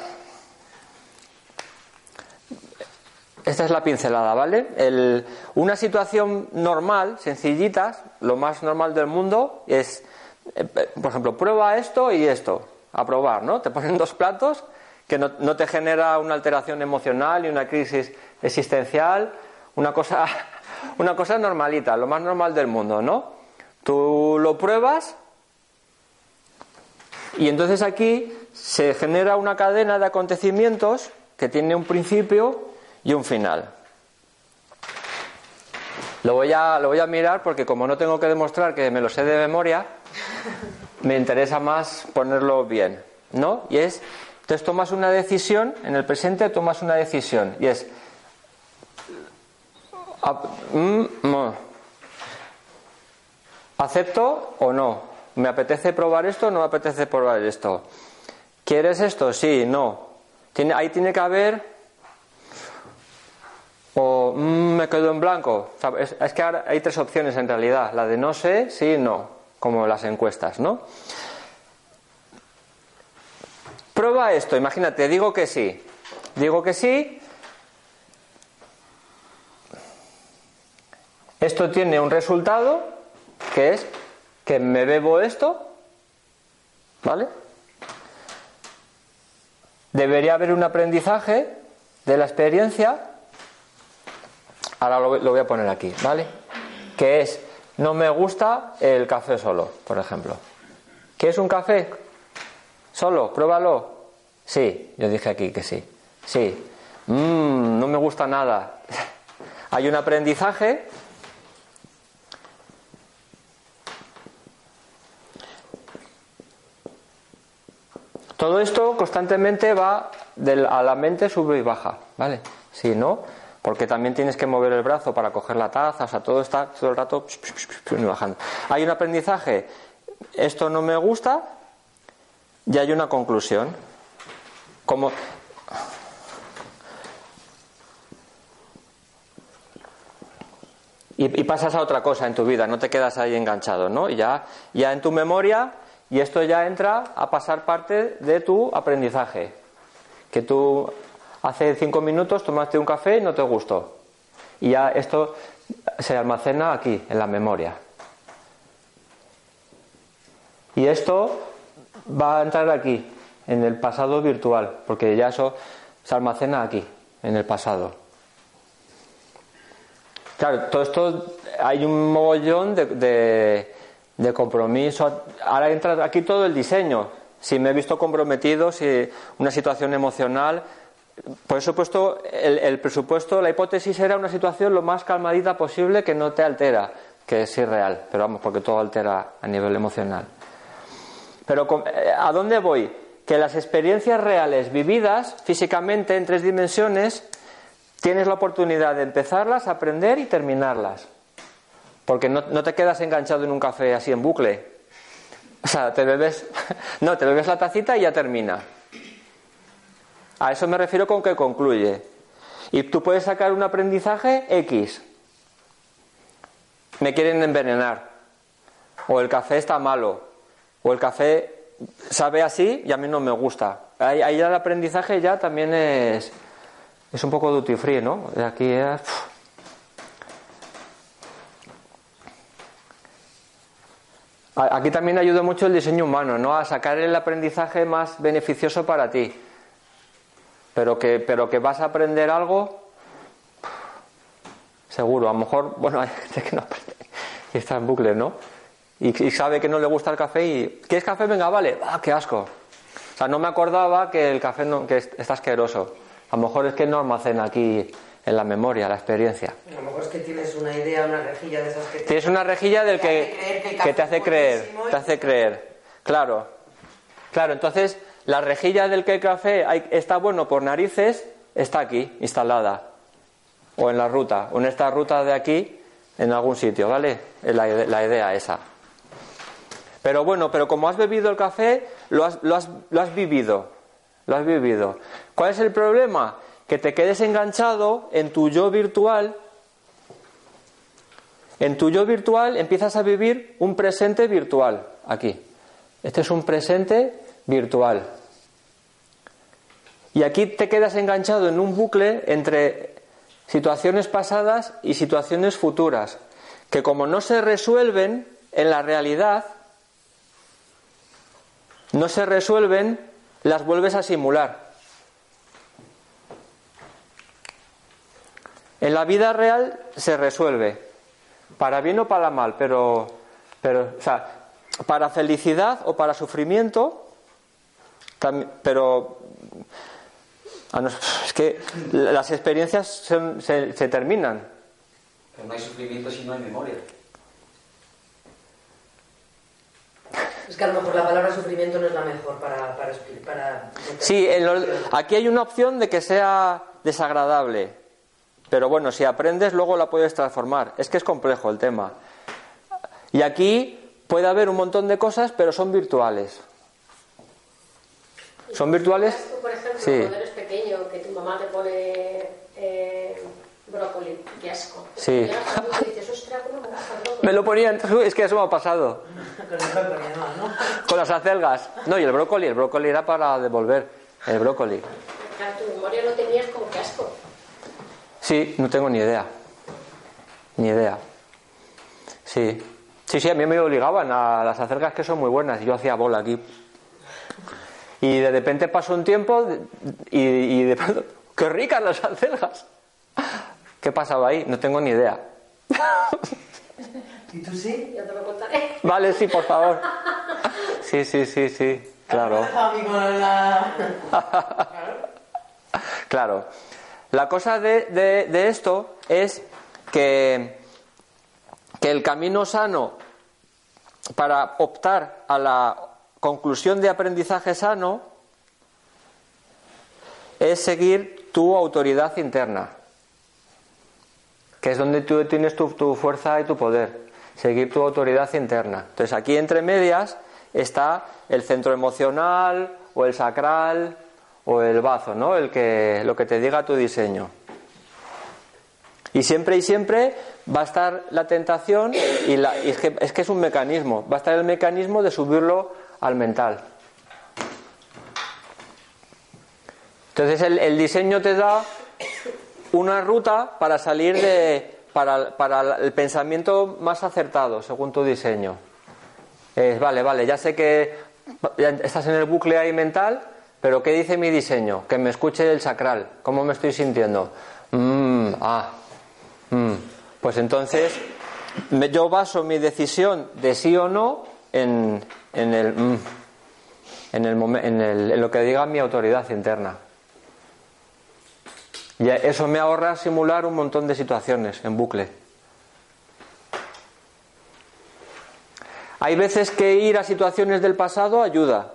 esta es la pincelada, ¿vale? El, una situación normal, sencillita, lo más normal del mundo, es, eh, por ejemplo, prueba esto y esto, a probar, ¿no? Te ponen dos platos que no, no te genera una alteración emocional y una crisis existencial, una cosa, una cosa normalita, lo más normal del mundo, ¿no? Tú lo pruebas y entonces aquí se genera una cadena de acontecimientos que tiene un principio y un final. Lo voy, a, lo voy a mirar porque como no tengo que demostrar que me lo sé de memoria, me interesa más ponerlo bien, ¿no? Y es, entonces tomas una decisión, en el presente tomas una decisión, y es, mm, ¿acepto o no? ¿Me apetece probar esto o no me apetece probar esto? ¿Quieres esto? Sí, no. Ahí tiene que haber. O mmm, me quedo en blanco. Es, que ahora hay tres opciones en realidad: la de no sé, sí, no, como las encuestas, ¿no? Prueba esto, imagínate, digo que sí. Digo que sí. Esto tiene un resultado que es que me bebo esto, ¿vale? Debería haber un aprendizaje de la experiencia. Ahora lo, voy a poner aquí, ¿vale? Que es, no me gusta el café solo, por ejemplo. ¿Qué es un café? Solo, pruébalo. Sí, yo dije aquí que sí. Sí. Mmm, no me gusta nada. Hay un aprendizaje Todo esto constantemente va a la mente sube y baja, ¿vale? Si no, porque también tienes que mover el brazo para coger la taza, o sea, todo está todo el rato bajando. Hay un aprendizaje, esto no me gusta, y hay una conclusión. Como y, pasas a otra cosa en tu vida, no te quedas ahí enganchado, ¿no? Ya, ya en tu memoria y esto ya entra a pasar parte de tu aprendizaje. Que tú hace cinco minutos tomaste un café y no te gustó. Y ya esto se almacena aquí, en la memoria. Y esto va a entrar aquí, en el pasado virtual, porque ya eso se almacena aquí, en el pasado. Claro, todo esto hay un mogollón de, compromiso. Ahora entra aquí todo el diseño. Si me he visto comprometido, si una situación emocional. Por eso he puesto el, el presupuesto, la hipótesis era una situación lo más calmadita posible que no te altera, que es irreal, pero vamos, porque todo altera a nivel emocional. Pero eh, ¿a dónde voy? Que las experiencias reales vividas físicamente en tres dimensiones tienes la oportunidad de empezarlas, aprender y terminarlas. Porque no, te quedas enganchado en un café así en bucle. O sea, te bebes, no, te bebes la tacita y ya termina. A eso me refiero con que concluye. Y tú puedes sacar un aprendizaje X. Me quieren envenenar. O el café está malo. O el café sabe así y a mí no me gusta. Ahí, ahí el aprendizaje ya también es, es un poco duty free, ¿no? Aquí. Aquí también ayuda mucho el diseño humano, ¿no? A sacar el aprendizaje más beneficioso para ti. Pero que, pero que vas a aprender algo, seguro. A lo mejor, bueno, hay gente que no aprende y está en bucle, ¿no? Y, sabe que no le gusta el café y. ¿Quieres café? Venga, vale. ¡Ah, qué asco! O sea, no me acordaba que el café no, que está asqueroso. A lo mejor es que no almacena aquí en la memoria, la experiencia. A lo mejor es que tienes una idea, una rejilla de esas que... Tienes una rejilla del que, que, te hace creer, te hace creer. Claro, claro, entonces la rejilla del que el café está bueno por narices está aquí, instalada. O en la ruta, o en esta ruta de aquí, en algún sitio, ¿vale? La, la idea esa. Pero bueno, pero como has bebido el café, lo has, lo has, lo has vivido. Lo has vivido. ¿Cuál es el problema? Que te quedes enganchado en tu yo virtual. En tu yo virtual empiezas a vivir un presente virtual. Aquí. Este es un presente virtual. Y aquí te quedas enganchado en un bucle entre situaciones pasadas y situaciones futuras, que como no se resuelven en la realidad, no se resuelven, las vuelves a simular. En la vida real se resuelve, para bien o para mal, pero, pero o sea, para felicidad o para sufrimiento, pero es que las experiencias se, se terminan. Pero no hay sufrimiento si no hay memoria. Es que a lo mejor la palabra sufrimiento no es la mejor para... para, para sí, aquí hay una opción de que sea desagradable, pero bueno, si aprendes luego la puedes transformar. Es que es complejo el tema. Y aquí puede haber un montón de cosas, pero son virtuales. ¿Son virtuales? por ejemplo, cuando eres pequeño, que tu mamá te pone eh, brócoli, qué asco. Sí. me lo ponían, es que eso me ha pasado. Con las acelgas. No, y el brócoli, el brócoli era para devolver. El brócoli. Claro, tu memoria no tenías como que asco. Sí, no tengo ni idea. Ni idea. Sí. Sí, sí, a mí me obligaban a las acelgas que son muy buenas. Yo hacía bola aquí. Y de repente pasó un tiempo y, y de pronto, ¡qué ricas las acelgas! ¿Qué pasaba ahí? No tengo ni idea. ¿Y tú sí? Yo te lo contaré. Vale, sí, por favor. Sí, sí, sí, sí, claro. claro. La cosa de, de, esto es que, que el camino sano para optar a la conclusión de aprendizaje sano es seguir tu autoridad interna, que es donde tú tienes tu, fuerza y tu poder seguir tu autoridad interna. Entonces aquí entre medias está el centro emocional o el sacral o el bazo, ¿no? El que, lo que te diga tu diseño. Y siempre y siempre va a estar la tentación y, es, que, es, que, es un mecanismo, va a estar el mecanismo de subirlo al mental. Entonces el, diseño te da una ruta para salir de, para, para el pensamiento más acertado, según tu diseño. Vale, vale, ya sé que estás en el bucle ahí mental, pero ¿qué dice mi diseño? Que me escuche el sacral. ¿Cómo me estoy sintiendo? Mm, ah, mm. Pues entonces me- yo baso mi decisión de sí o no en, en el, mm, en, el en el- en lo que diga mi autoridad interna. Y eso me ahorra simular un montón de situaciones en bucle. Hay veces que ir a situaciones del pasado ayuda.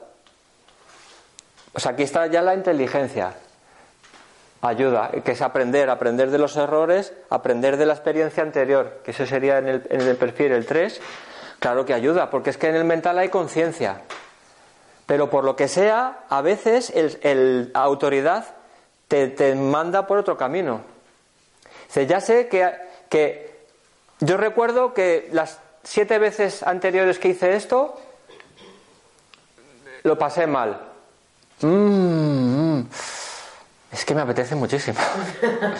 O sea, aquí está ya la inteligencia. Ayuda, que es aprender, aprender de los errores, aprender de la experiencia anterior, que eso sería en el, en el perfil el 3. Claro que ayuda, porque es que en el mental hay conciencia. Pero por lo que sea, a veces el, autoridad te, manda por otro camino. Ya sé que, que yo recuerdo que las siete veces anteriores que hice esto, lo pasé mal. Mm. Es que me apetece muchísimo.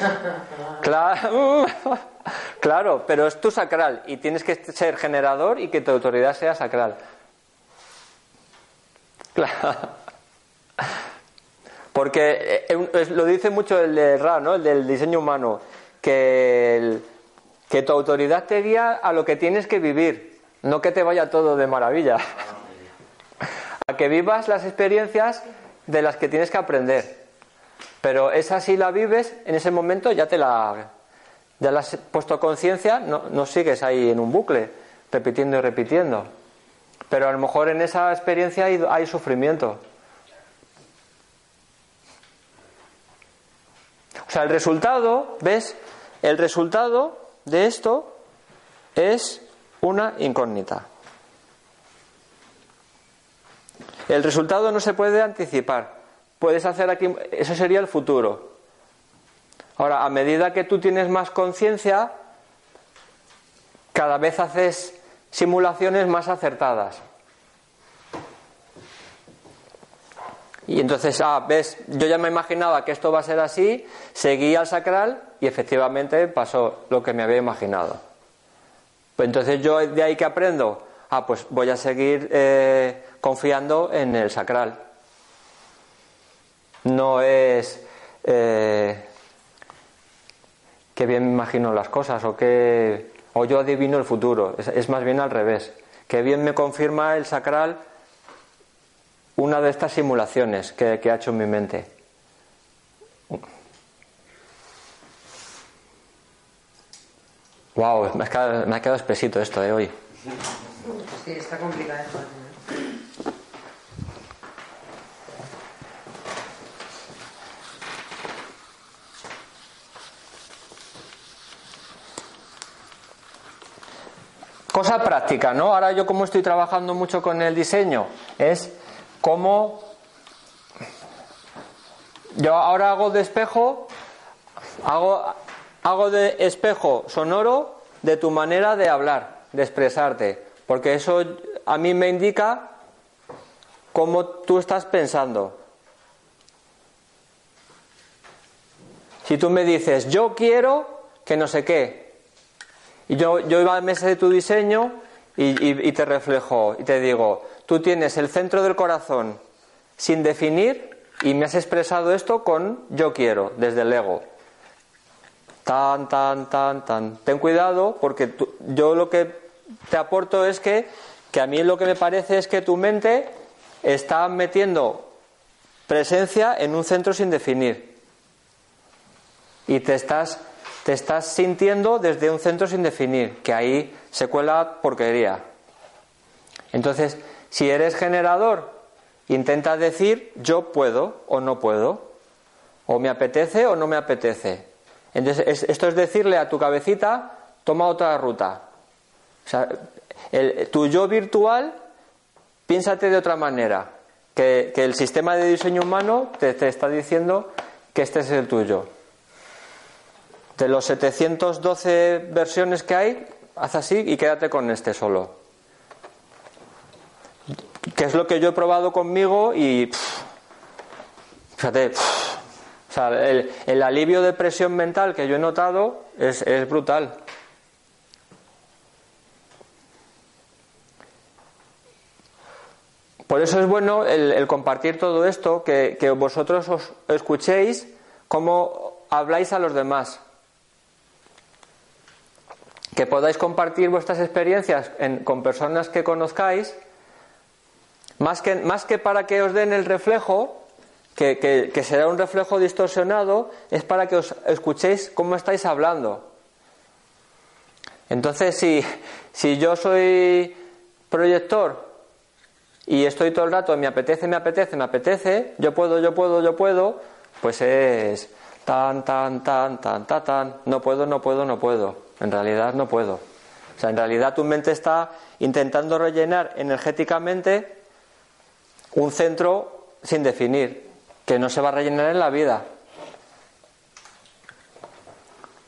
claro, claro, pero es tu sacral y tienes que ser generador y que tu autoridad sea sacral. Claro. Porque eh, lo dice mucho el de Ra, ¿no? El del diseño humano, que, que tu autoridad te guía a lo que tienes que vivir, no que te vaya todo de maravilla. A que vivas las experiencias de las que tienes que aprender. Pero esa si la vives, en ese momento ya te la ya la has puesto conciencia, no, sigues ahí en un bucle, repitiendo y repitiendo. Pero a lo mejor en esa experiencia hay, hay sufrimiento. O sea, el resultado, ¿ves? El resultado de esto es una incógnita. El resultado no se puede anticipar. Puedes hacer aquí, eso sería el futuro. Ahora, a medida que tú tienes más conciencia, cada vez haces simulaciones más acertadas. Y entonces, ah, ves, yo ya me imaginaba que esto va a ser así, seguí al sacral y efectivamente pasó lo que me había imaginado. Pues entonces yo de ahí que aprendo, ah, pues voy a seguir eh, confiando en el sacral. No es eh, que bien me imagino las cosas o que o yo adivino el futuro. Es, más bien al revés. Que bien me confirma el sacral una de estas simulaciones que, ha hecho en mi mente. Wow, me ha quedado, me ha quedado espesito esto de hoy. Sí, está complicado Cosa práctica, ¿no? Ahora yo como estoy trabajando mucho con el diseño, es cómo yo ahora hago de espejo, hago, hago de espejo sonoro de tu manera de hablar, de expresarte, porque eso a mí me indica cómo tú estás pensando. Si tú me dices, yo quiero que no sé qué, y yo, yo iba a la mesa de tu diseño y, y- te reflejo y te digo, tú tienes el centro del corazón sin definir y me has expresado esto con yo quiero, desde el ego. Tan, tan, tan, tan. Ten cuidado porque yo lo que te aporto es que, que a mí lo que me parece es que tu mente está metiendo presencia en un centro sin definir y te estás, te estás sintiendo desde un centro sin definir, que ahí se cuela porquería. Entonces, si eres generador, intenta decir yo puedo o no puedo, o me apetece o no me apetece. Entonces, es- esto es decirle a tu cabecita, toma otra ruta. O sea, el- tu yo virtual, piénsate de otra manera, que, que el sistema de diseño humano te- te está diciendo que este es el tuyo. De los 712 versiones que hay, haz así y quédate con este solo. Que es lo que yo he probado conmigo y. Fíjate. O sea, el, alivio de presión mental que yo he notado es, brutal. Por eso es bueno el, compartir todo esto, que, que, vosotros os escuchéis cómo habláis a los demás. Que podáis compartir vuestras experiencias en- con personas que conozcáis, más que, más que para que os den el reflejo, que, que- que será un reflejo distorsionado, es para que os escuchéis cómo estáis hablando. Entonces, si, si yo soy proyector y estoy todo el rato, me apetece, me apetece, me apetece, yo puedo, yo puedo, yo puedo, pues es tan, tan, tan, tan, tan, tan, no puedo, no puedo, no puedo. En realidad no puedo. O sea, en realidad tu mente está intentando rellenar energéticamente un centro sin definir, que no se va a rellenar en la vida.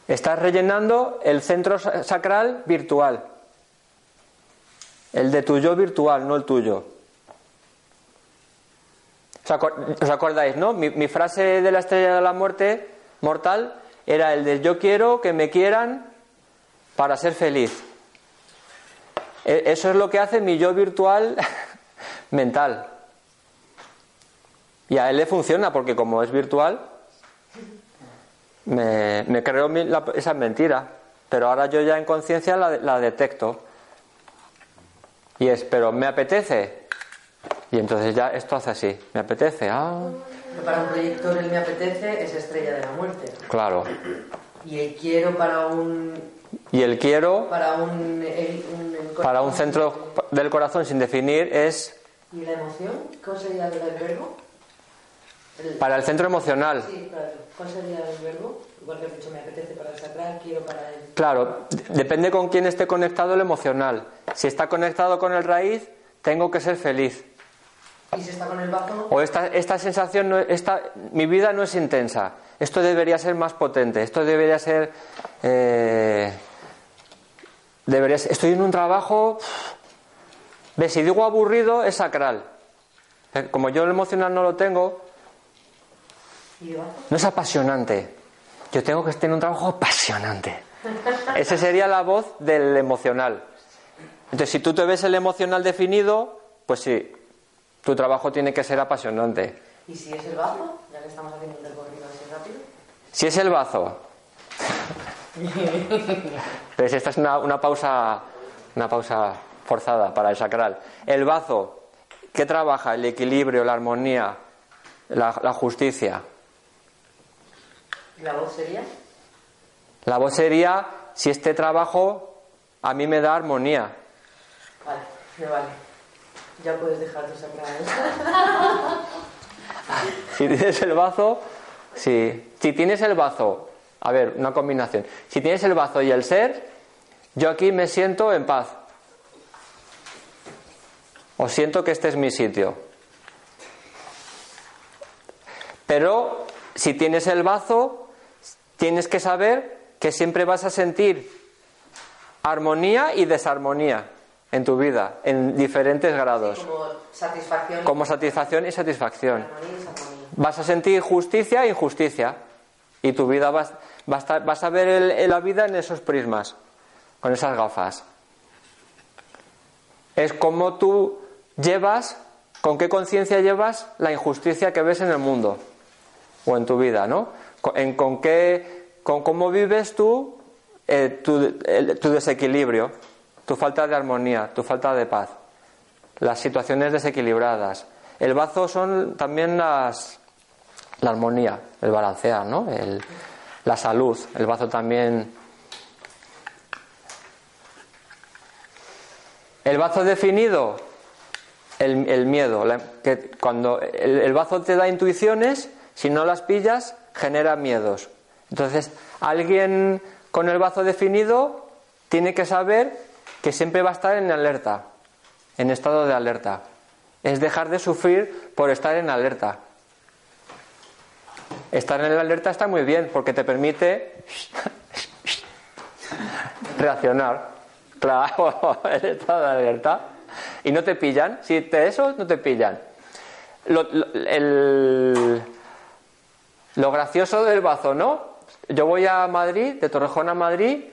Estás rellenando el centro sa- sacral virtual. El de tu yo virtual, no el tuyo. ¿Os acor- os acordáis, no? Mi, frase de la estrella de la muerte mortal era el de yo quiero que me quieran para ser feliz. E- Eso es lo que hace mi yo virtual mental. Y a él le funciona porque como es virtual, me, creo la- esa mentira. Pero ahora yo ya en conciencia la, la detecto. Y es, pero me apetece. Y entonces ya esto hace así. Me apetece. Ah, para un proyector el me apetece es estrella de la muerte. claro. Y el quiero para un Y el quiero para un, el- un- para un centro del corazón sin definir es ¿Y la emoción? ¿Cuál sería el verbo? El- para el centro emocional. Sí, claro. ¿Cuál sería el verbo? Igual que dicho, me apetece para el sacral, quiero para el... Claro, depende con quién esté conectado el emocional. Si está conectado con el raíz, tengo que ser feliz. Y si está con el bajo, O esta, esta sensación, no, esta, mi vida no es intensa. Esto debería ser más potente. Esto debería ser. eh, debería ser- estoy en un trabajo. ¿Ves? Si digo aburrido, es sacral. Eh, Como yo el emocional no lo tengo, no es apasionante. Yo tengo que tener un trabajo apasionante. Esa sería la voz del emocional. Entonces, si tú te ves el emocional definido, pues sí, tu trabajo tiene que ser apasionante. ¿Y si es el bajo? Ya que estamos haciendo un recorrido así rápido. Si es el bazo. Pues esta es una, una pausa una pausa forzada para el sacral. El bazo, ¿qué trabaja? El equilibrio, la armonía, la, la justicia. ¿Y la voz sería? La voz sería si este trabajo a mí me da armonía. Vale, me vale. Ya puedes dejar tu. Si tienes el bazo, sí. Si tienes el bazo, a ver, una combinación. Si tienes el bazo y el ser, yo aquí me siento en paz. O siento que este es mi sitio. Pero si tienes el bazo, tienes que saber que siempre vas a sentir armonía y desarmonía en tu vida, en diferentes grados, Como satisfacción. como satisfacción y satisfacción. Armonía y desarmonía. Vas a sentir justicia e injusticia. Y tu vida vas, va a vas a ver el- el- la vida en esos prismas, con esas gafas. Es como tú llevas, con qué conciencia llevas la injusticia que ves en el mundo o en tu vida, ¿no? Con, en, con qué, con cómo vives tú eh, tu, el- tu desequilibrio, tu falta de armonía, tu falta de paz, las situaciones desequilibradas. El bazo son también las, la armonía, el balancear, ¿no? El- la salud. El bazo también. El bazo definido, el, el miedo. la- que cuando el, el bazo te da intuiciones, si no las pillas, genera miedos. Entonces, alguien con el bazo definido tiene que saber que siempre va a estar en alerta, en estado de alerta. Es dejar de sufrir por estar en alerta. Estar en alerta está muy bien porque te permite reaccionar. Claro, el estado de alerta. Y no te pillan. Si te eso, no te pillan. Lo, lo gracioso del bazo, ¿no? Yo voy a Madrid, de Torrejón a Madrid,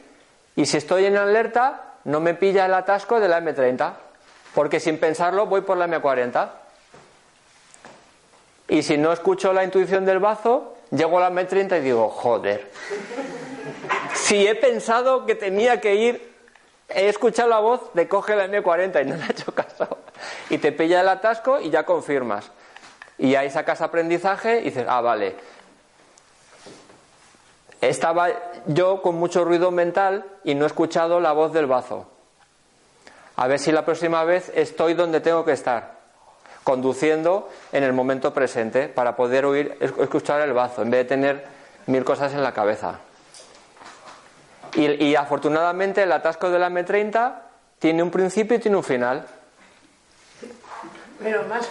y si estoy en alerta, no me pilla el atasco de la M30. Porque sin pensarlo voy por la M40. Y si no escucho la intuición del bazo, llego a la M30 y digo, joder. Si he pensado que tenía que ir, he escuchado la voz de coge la M40 y no le he hecho caso. Y te pilla el atasco y ya confirmas. Y ahí sacas aprendizaje y dices, ah, vale. Estaba yo con mucho ruido mental y no he escuchado la voz del bazo. A ver si la próxima vez estoy donde tengo que estar, conduciendo en el momento presente para poder oír, escuchar el bazo, en vez de tener mil cosas en la cabeza. Y, y afortunadamente el atasco de la M30 tiene un principio y tiene un final. Pero más.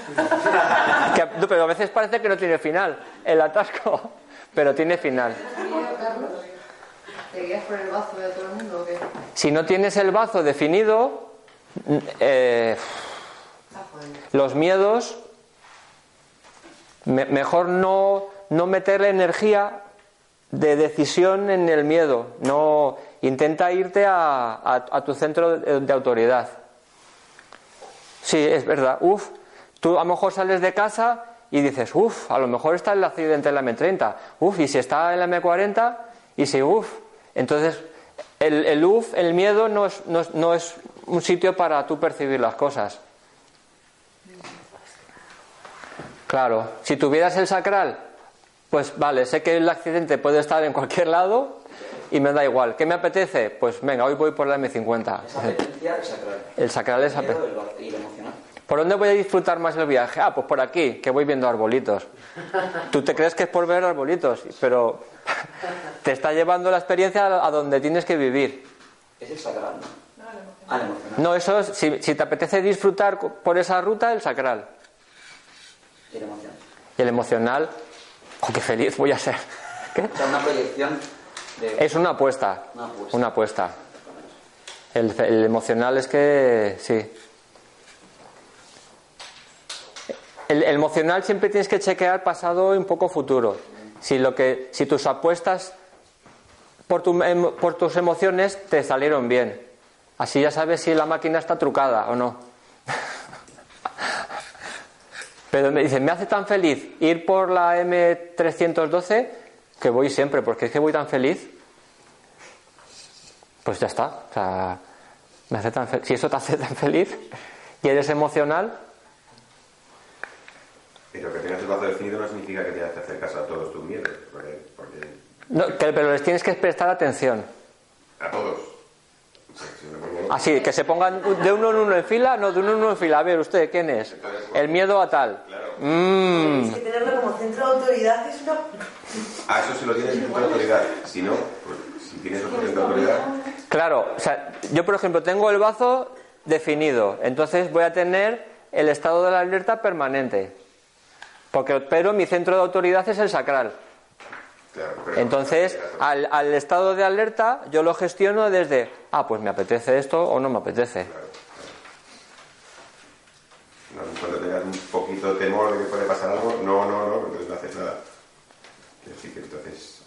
Que- pero a veces parece que no tiene final el atasco, pero tiene final. El bazo de todo el mundo o qué? Si no tienes el bazo definido, eh, los miedos, me- mejor no, no meterle energía de decisión en el miedo. No, intenta irte a tu centro de, de autoridad. Sí, es verdad. Uf, tú a lo mejor sales de casa y dices, uf, a lo mejor está el accidente en la M30. Uf, y si está en la M40, y si uf. Entonces, el, el uf, el miedo, no es, no es- no es un sitio para tú percibir las cosas. Claro, si tuvieras el sacral, pues vale, sé que el accidente puede estar en cualquier lado y me da igual. ¿Qué me apetece? Pues venga, hoy voy por la M50. Esa apetencia es sacral. El sacral es El ¿Por dónde voy a disfrutar más el viaje? Ah, pues por aquí, que voy viendo arbolitos. Tú te crees que es por ver arbolitos, pero te está llevando la experiencia a donde tienes que vivir. Es el sacral, ¿no? Ah, el emocional. No, eso es, si, si te apetece disfrutar por esa ruta, el sacral. Y el emocional. Y el emocional, oh, qué feliz voy a ser. ¿Qué? O sea, una proyección de... Es una apuesta. Una apuesta. Una apuesta. El, el emocional es que sí. El, emocional siempre tienes que chequear pasado y un poco futuro. Si lo que, si tus apuestas por, em- tus emociones te salieron bien. Así ya sabes si la máquina está trucada o no. Pero me dicen, me hace tan feliz ir por la M312 que voy siempre, porque es que voy tan feliz. Pues ya está. O sea, me hace tan fe- si eso te hace tan feliz y eres emocional, Pero que tengas el bazo definido no significa que tengas que hacer caso a todos tus miedos. Porque, porque no, que- pero les tienes que prestar atención. a todos. Así, que se pongan de uno en uno en fila, no, de uno en uno en fila. A ver, usted, ¿quién es? El miedo a tal. Mm. Es que tenerlo como centro de autoridad es una... Ah, eso se lo tiene el centro de autoridad. Si no, pues si tienes otro centro de autoridad, Claro, o sea, yo por ejemplo tengo el bazo definido, entonces voy a tener el estado de la alerta permanente. Porque, pero mi centro de autoridad es el sacral. Entonces, al, al estado de alerta yo lo gestiono desde, ah, pues me apetece esto o no me apetece. No, cuando tengas un poquito de temor de que puede pasar algo, no, no, no, entonces no haces nada. Quiero decir que entonces.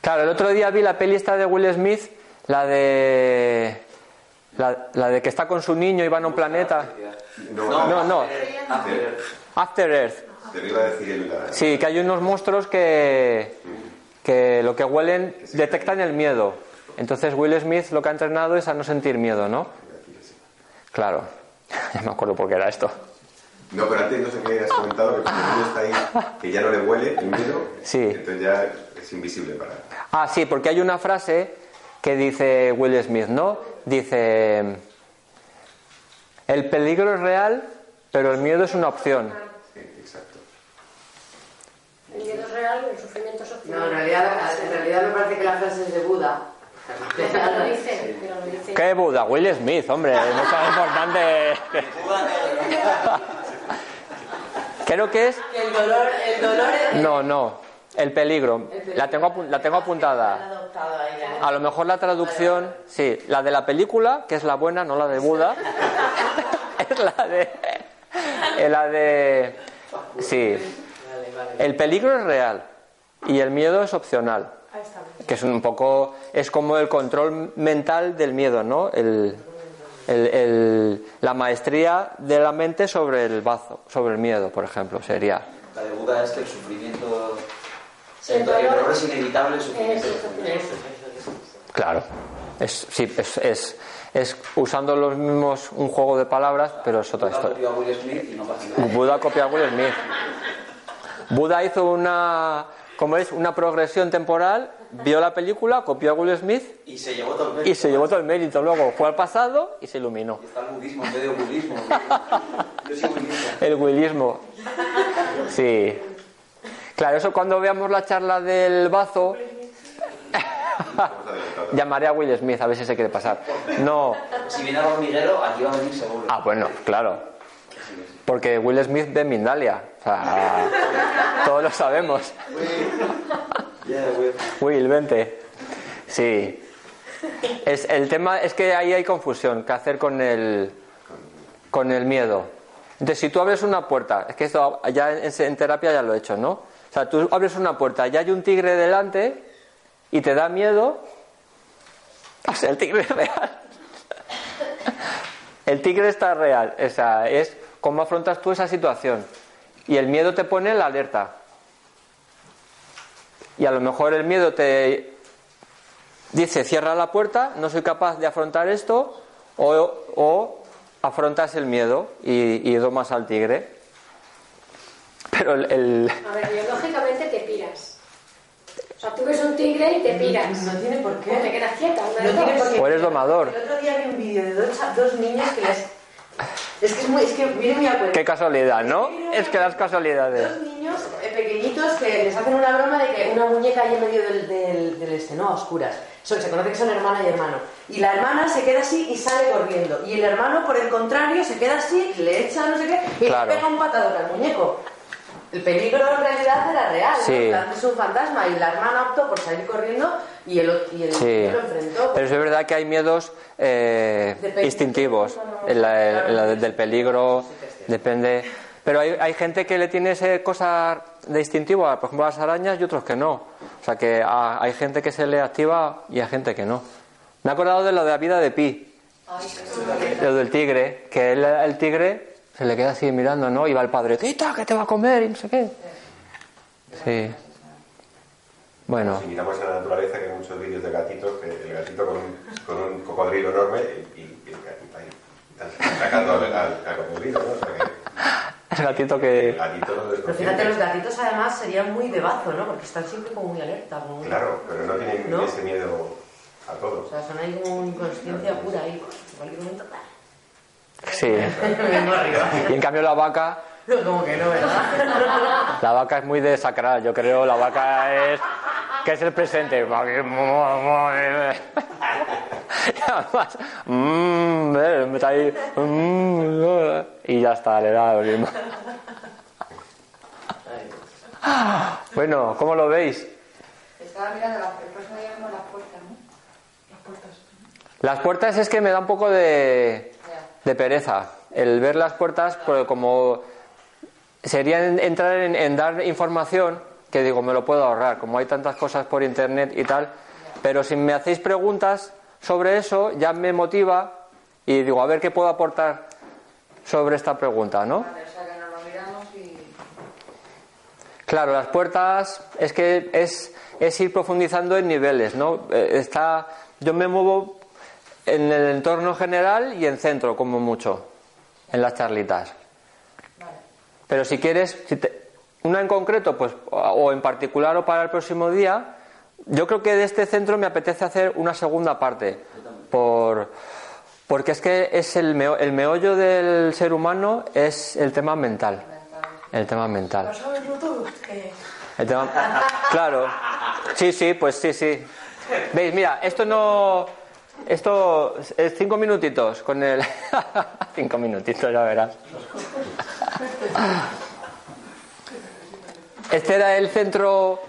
Claro, el otro día vi la peli esta de Will Smith, la de... La, la de que está con su niño y van a un planeta. No, No, no, After- After Earth. Te lo iba a decir en la. Sí, que hay unos monstruos que, que lo que huelen detectan el miedo. Entonces Will Smith lo que ha entrenado es a no sentir miedo, ¿no? Claro, ya me acuerdo por qué era esto. No, pero antes no sé qué has comentado, que cuando el niño está ahí, que ya no le huele el miedo, Sí. entonces ya es invisible para. Ah, sí, porque hay una frase que dice Will Smith, ¿no? Dice, el peligro es real, pero el miedo es una opción. Sí, exacto. El miedo es real, el sufrimiento es opcional. No, en realidad, en realidad me parece que la frase es de Buda. Pero lo dice, pero lo dice. ¿Qué Buda? Will Smith, hombre, es mucho más importante. Creo que es... El dolor, el dolor es... No, no, el peligro. La tengo, apu- la tengo apuntada. A lo mejor la traducción, sí, la de la película, que es la buena, no la de Buda, es la de, la de, sí, el peligro es real y el miedo es opcional, que es un poco, es como el control mental del miedo, ¿no? El, el- el- la maestría de la mente sobre el bazo, sobre el miedo, por ejemplo, sería. La de Buda es que el sufrimiento. El, dolor- es inevitable, el sufrimiento Claro. Es, sí, es, es, es usando los mismos, un juego de palabras, pero es otra Buda historia. copió a Will Smith y no pasa nada. Buda copia a Will Smith. Buda hizo una, como es, una progresión temporal, vio la película, copió a Will Smith Y se llevó todo el mérito. y se llevó todo el mérito. Luego fue al pasado y se iluminó. Está el budismo en vez de budismo. Yo soy. El willismo. Sí. Claro, eso cuando veamos la charla del bazo, llamaré a Will Smith a ver si se quiere pasar. No. Si viene a hormiguero, aquí va a venir seguro. Ah, bueno, claro. Porque Will Smith ve Mindalia. O sea, todos lo sabemos. Will, vente. Sí. Es, el tema es que ahí hay confusión. ¿Qué hacer con el, con el miedo? Entonces, si tú abres una puerta, es que esto ya en, en terapia ya lo he hecho, ¿no? O sea, tú abres una puerta y hay un tigre delante y te da miedo. O sea, el tigre es real. El tigre está real. O sea, es cómo afrontas tú esa situación. Y el miedo te pone en la alerta. Y a lo mejor el miedo te dice, cierra la puerta, no soy capaz de afrontar esto, o, o afrontas el miedo y, y domas al tigre. Pero el, el- A ver, biológicamente te piras. O sea, tú ves un tigre y te piras. No tiene por O te qué. quedas quieta, una No tiene por qué. o eres domador. El otro día vi un vídeo de dos, dos niños que les. Es que es muy. Es que viene muy a cuento. Qué casualidad, ¿no? Es que las casualidades. Dos niños eh, pequeñitos que les hacen una broma de que una muñeca hay en medio del, del, del este, ¿no? A oscuras. Son, se conoce que son hermana y hermano. Y la hermana se queda así y sale corriendo. Y el hermano, por el contrario, se queda así, le echa no sé qué y Claro. le pega un patadón al muñeco. El peligro en realidad era real, ¿no? Sí. En plan, Es un fantasma y la hermana optó por salir corriendo y el, y el Sí. lo enfrentó. Pero es verdad que hay miedos eh, instintivos. El, el- el del peligro, depende. Pero hay, hay gente que le tiene esa cosa de instintivo, por ejemplo, a las arañas y otros que no. O sea que ah, hay gente que se le activa y hay gente que no. Me he acordado de lo de la vida de Pi. Lo del tigre, que él, el tigre se le queda así mirando, ¿no? Y va el padre, quita, que te va a comer y no sé qué. Sí. Bueno, Si miramos a la naturaleza, que hay muchos vídeos de gatitos, que el gatito con un, con un cocodrilo enorme y, y el gatito ahí está sacando al, al- al cocodrilo, ¿no? O sea que el gatito el que... gatito no Pero fíjate, los gatitos además serían muy de bazo, ¿no? Porque están siempre como muy alerta. muy- Claro, pero no tienen ¿No? ese miedo a todo. O sea, son ahí como inconsciencia pura ahí. En cualquier momento. Sí. Y en cambio la vaca... No, como que no, ¿verdad? La vaca es muy desacrada, yo creo. La vaca es. que es el presente? Y además, mm, eh, está ahí, mm, y ya está, le da lo mismo. Bueno, ¿cómo lo veis? Estaba mirando la, el próximo día las puertas, ¿no? Las puertas es que me da un poco de. De pereza. El ver las puertas, porque como sería en- entrar en, en dar información, que digo, me lo puedo ahorrar, como hay tantas cosas por internet y tal. Pero si me hacéis preguntas sobre eso, ya me motiva y digo, a ver qué puedo aportar sobre esta pregunta, ¿no? Claro, las puertas es que es, es ir profundizando en niveles, ¿no? Eh, Está, yo me muevo en el entorno general y en centro, como mucho, en las charlitas. Pero si quieres, si te- una en concreto, pues, o- en particular o para el próximo día, yo creo que de este centro me apetece hacer una segunda parte, por, porque es que es el, meo- el meollo del ser humano es el tema mental. El tema mental. El tema- Claro. Sí, sí, pues sí, sí. Veis, mira, esto no. Esto es cinco minutitos con el. cinco minutitos, ya verás. Este era el centro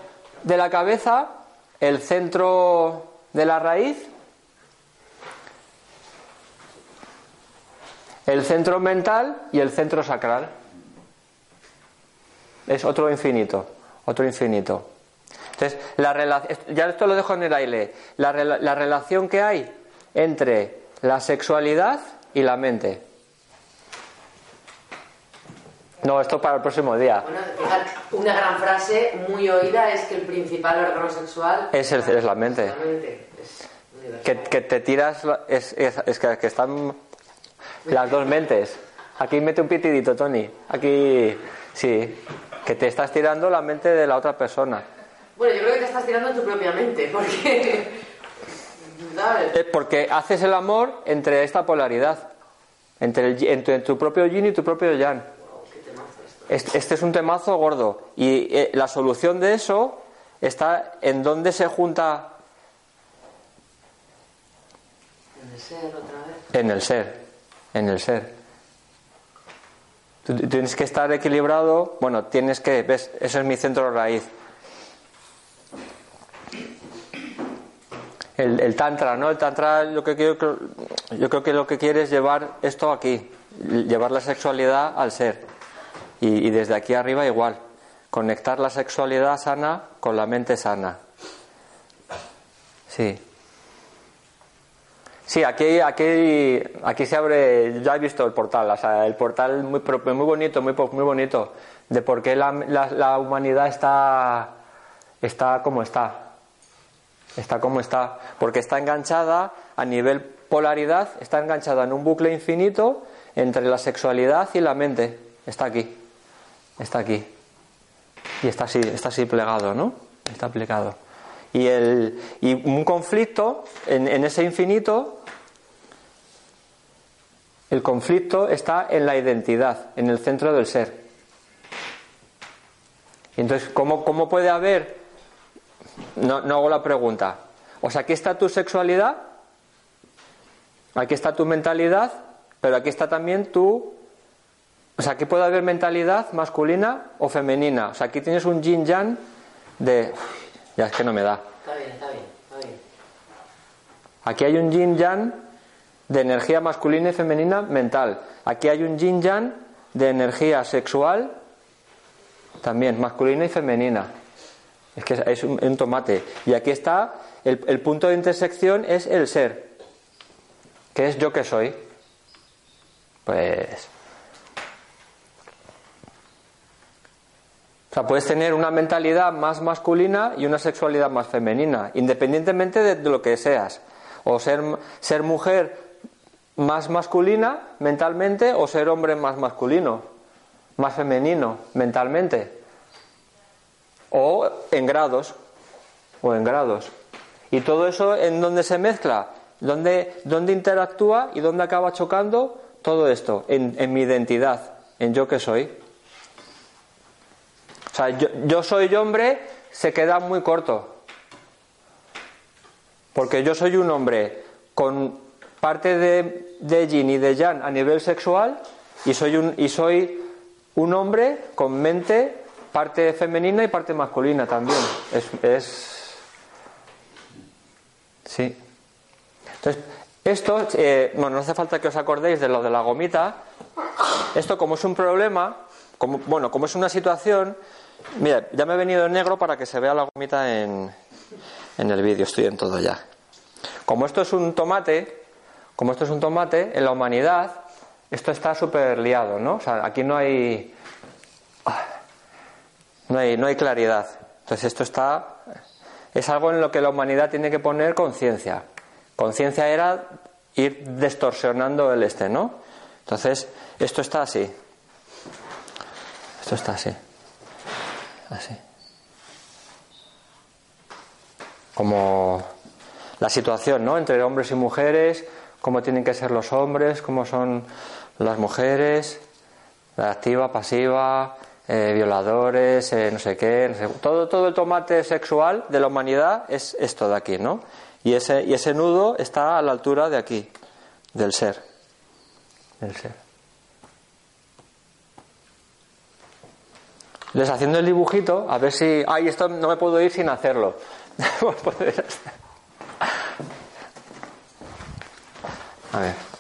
de la cabeza, el centro de la raíz, el centro mental y el centro sacral. Es otro infinito, otro infinito. Entonces, la relación, ya esto lo dejo en el aire, la, rela- la relación que hay entre la sexualidad y la mente. No, esto para el próximo día. Bueno, fíjate, una gran frase muy oída es que el principal órgano sexual Es, el- es la mente. la mente. Es universal. Que, que te tiras. Es, es- es que, que están las dos mentes. Aquí mete un pitidito, Tony. Aquí. Sí. Que te estás tirando la mente de la otra persona. Bueno, yo creo que te estás tirando en tu propia mente, porque... Porque haces el amor entre esta polaridad. Entre, el, entre tu propio yin y tu propio yang. Este, este es un temazo gordo. Y eh, la solución de eso está en dónde se junta En el ser otra vez. en el ser. En el ser. Tienes que estar equilibrado. Bueno, tienes que. ¿Ves? Ese es mi centro raíz. El, el tantra, ¿no? El tantra, lo que quiero, yo creo que lo que quiere es llevar esto aquí, llevar la sexualidad al ser. Y, desde aquí arriba igual, conectar la sexualidad sana con la mente sana. Sí. Sí, aquí, aquí, aquí se abre, ya he visto el portal, o sea, el portal muy, muy bonito, muy, muy bonito, de por qué la, la- la humanidad está, está como está. Está como está, porque está enganchada a nivel polaridad, está enganchada en un bucle infinito entre la sexualidad y la mente. Está aquí, está aquí. Y está así, está así plegado, ¿no? Está aplicado. Y, el, y un conflicto en, en ese infinito, el conflicto está en la identidad, en el centro del ser. Entonces, ¿cómo, cómo puede haber no, no hago la pregunta. O sea, aquí está tu sexualidad, aquí está tu mentalidad, pero aquí está también tu... O sea, aquí puede haber mentalidad masculina o femenina. O sea, aquí tienes un yin yang de... Ya es que no me da. Está bien, está bien, está bien. Aquí hay un yin yang de energía masculina y femenina mental. Aquí hay un yin yang de energía sexual también masculina y femenina. Es que es un, tomate. Y aquí está, el, el punto de intersección es el ser. que es yo que soy? Pues... O sea, puedes tener una mentalidad más masculina y una sexualidad más femenina, independientemente de, de lo que seas. O ser, ser mujer más masculina mentalmente o ser hombre más masculino, más femenino mentalmente. O en grados, o en grados. Y todo eso en dónde se mezcla, dónde, dónde interactúa y dónde acaba chocando todo esto, en, en mi identidad, en yo que soy. O sea, yo, yo soy hombre se queda muy corto. Porque yo soy un hombre con parte de, de yin y de yang a nivel sexual y soy un, y soy un hombre con mente, parte femenina y parte masculina también. Es. Sí. Entonces, esto, eh, bueno, no hace falta que os acordéis de lo de la gomita. Esto, como es un problema, como, bueno, como es una situación, mira, ya me he venido en negro para que se vea la gomita en, en el vídeo, estoy en todo ya. Como esto es un tomate, como esto es un tomate, en la humanidad esto está súper liado, ¿no? O sea, aquí no hay, no hay, no hay claridad. Entonces esto está, es algo en lo que la humanidad tiene que poner conciencia. Conciencia era ir distorsionando el este, ¿no? Entonces esto está así. Esto está así. Así. Como la situación, ¿no? Entre hombres y mujeres, cómo tienen que ser los hombres, cómo son las mujeres, la activa, pasiva, eh, violadores, eh, no sé qué, todo, todo el tomate sexual de la humanidad es esto de aquí, ¿no? Y ese, y ese nudo está a la altura de aquí, del ser. Del ser. Les haciendo el dibujito, a ver si. Ay, esto no me puedo ir sin hacerlo. a ver.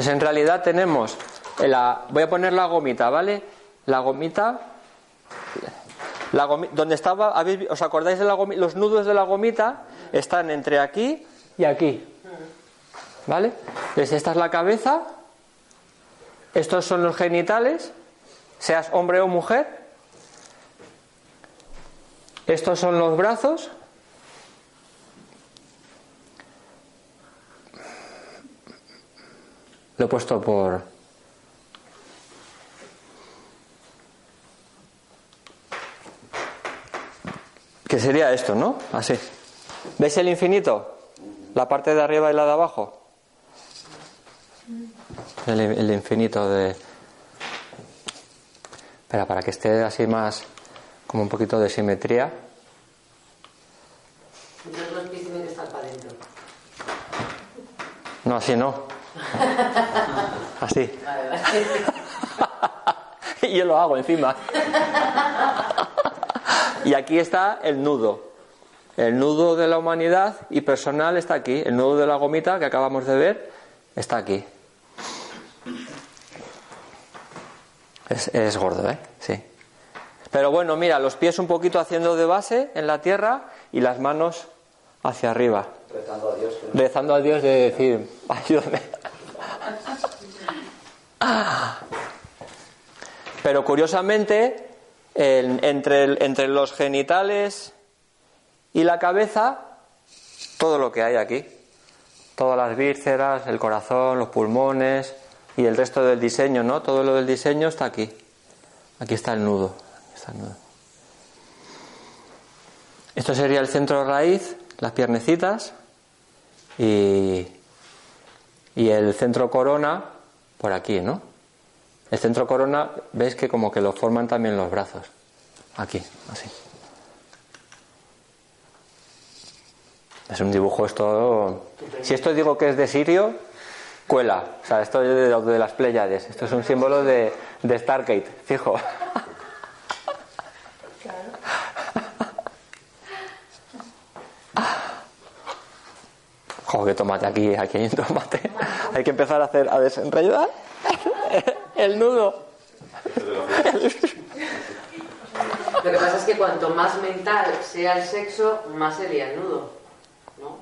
Entonces, en realidad tenemos. Voy a poner la gomita, ¿vale? La gomita. Donde estaba, ¿habéis vi- ¿os acordáis de la gomi- los nudos de la gomita? Están entre aquí y aquí. ¿Vale? Entonces esta es la cabeza, estos son los genitales, seas hombre o mujer. Estos son los brazos. Lo he puesto por... Que sería esto, ¿no? Así. ¿Veis el infinito? La parte de arriba y la de abajo. El, el infinito de... Espera, para que esté así más... como un poquito de simetría. No, así no. Así. Vale, vale. y yo lo hago encima. y aquí está el nudo. El nudo de la humanidad y personal está aquí. El nudo de la gomita que acabamos de ver está aquí. Es, es gordo, ¿eh? Sí. Pero bueno, mira, los pies un poquito haciendo de base en la tierra y las manos hacia arriba. Rezando a Dios. no- Rezando a Dios de decir, ayúdame. Pero curiosamente, en- entre, entre los genitales y la cabeza, todo lo que hay aquí. Todas las vísceras, el corazón, los pulmones y el resto del diseño, ¿no? Todo lo del diseño está aquí. Aquí está el nudo. está el nudo. Esto sería el centro raíz, las piernecitas y, y el centro corona por aquí, ¿no? El centro corona, veis que como que lo forman también los brazos. Aquí, así. Es un dibujo esto. Si esto digo que es de Sirio, cuela. O sea, esto es de, las Pléyades. Esto es un símbolo de, de Stargate, fijo. Joder, qué tomate aquí, aquí hay un tomate. Hay que empezar a hacer, a desenredar el nudo. Lo que pasa es que cuanto más mental sea el sexo, más sería el nudo. ¿No?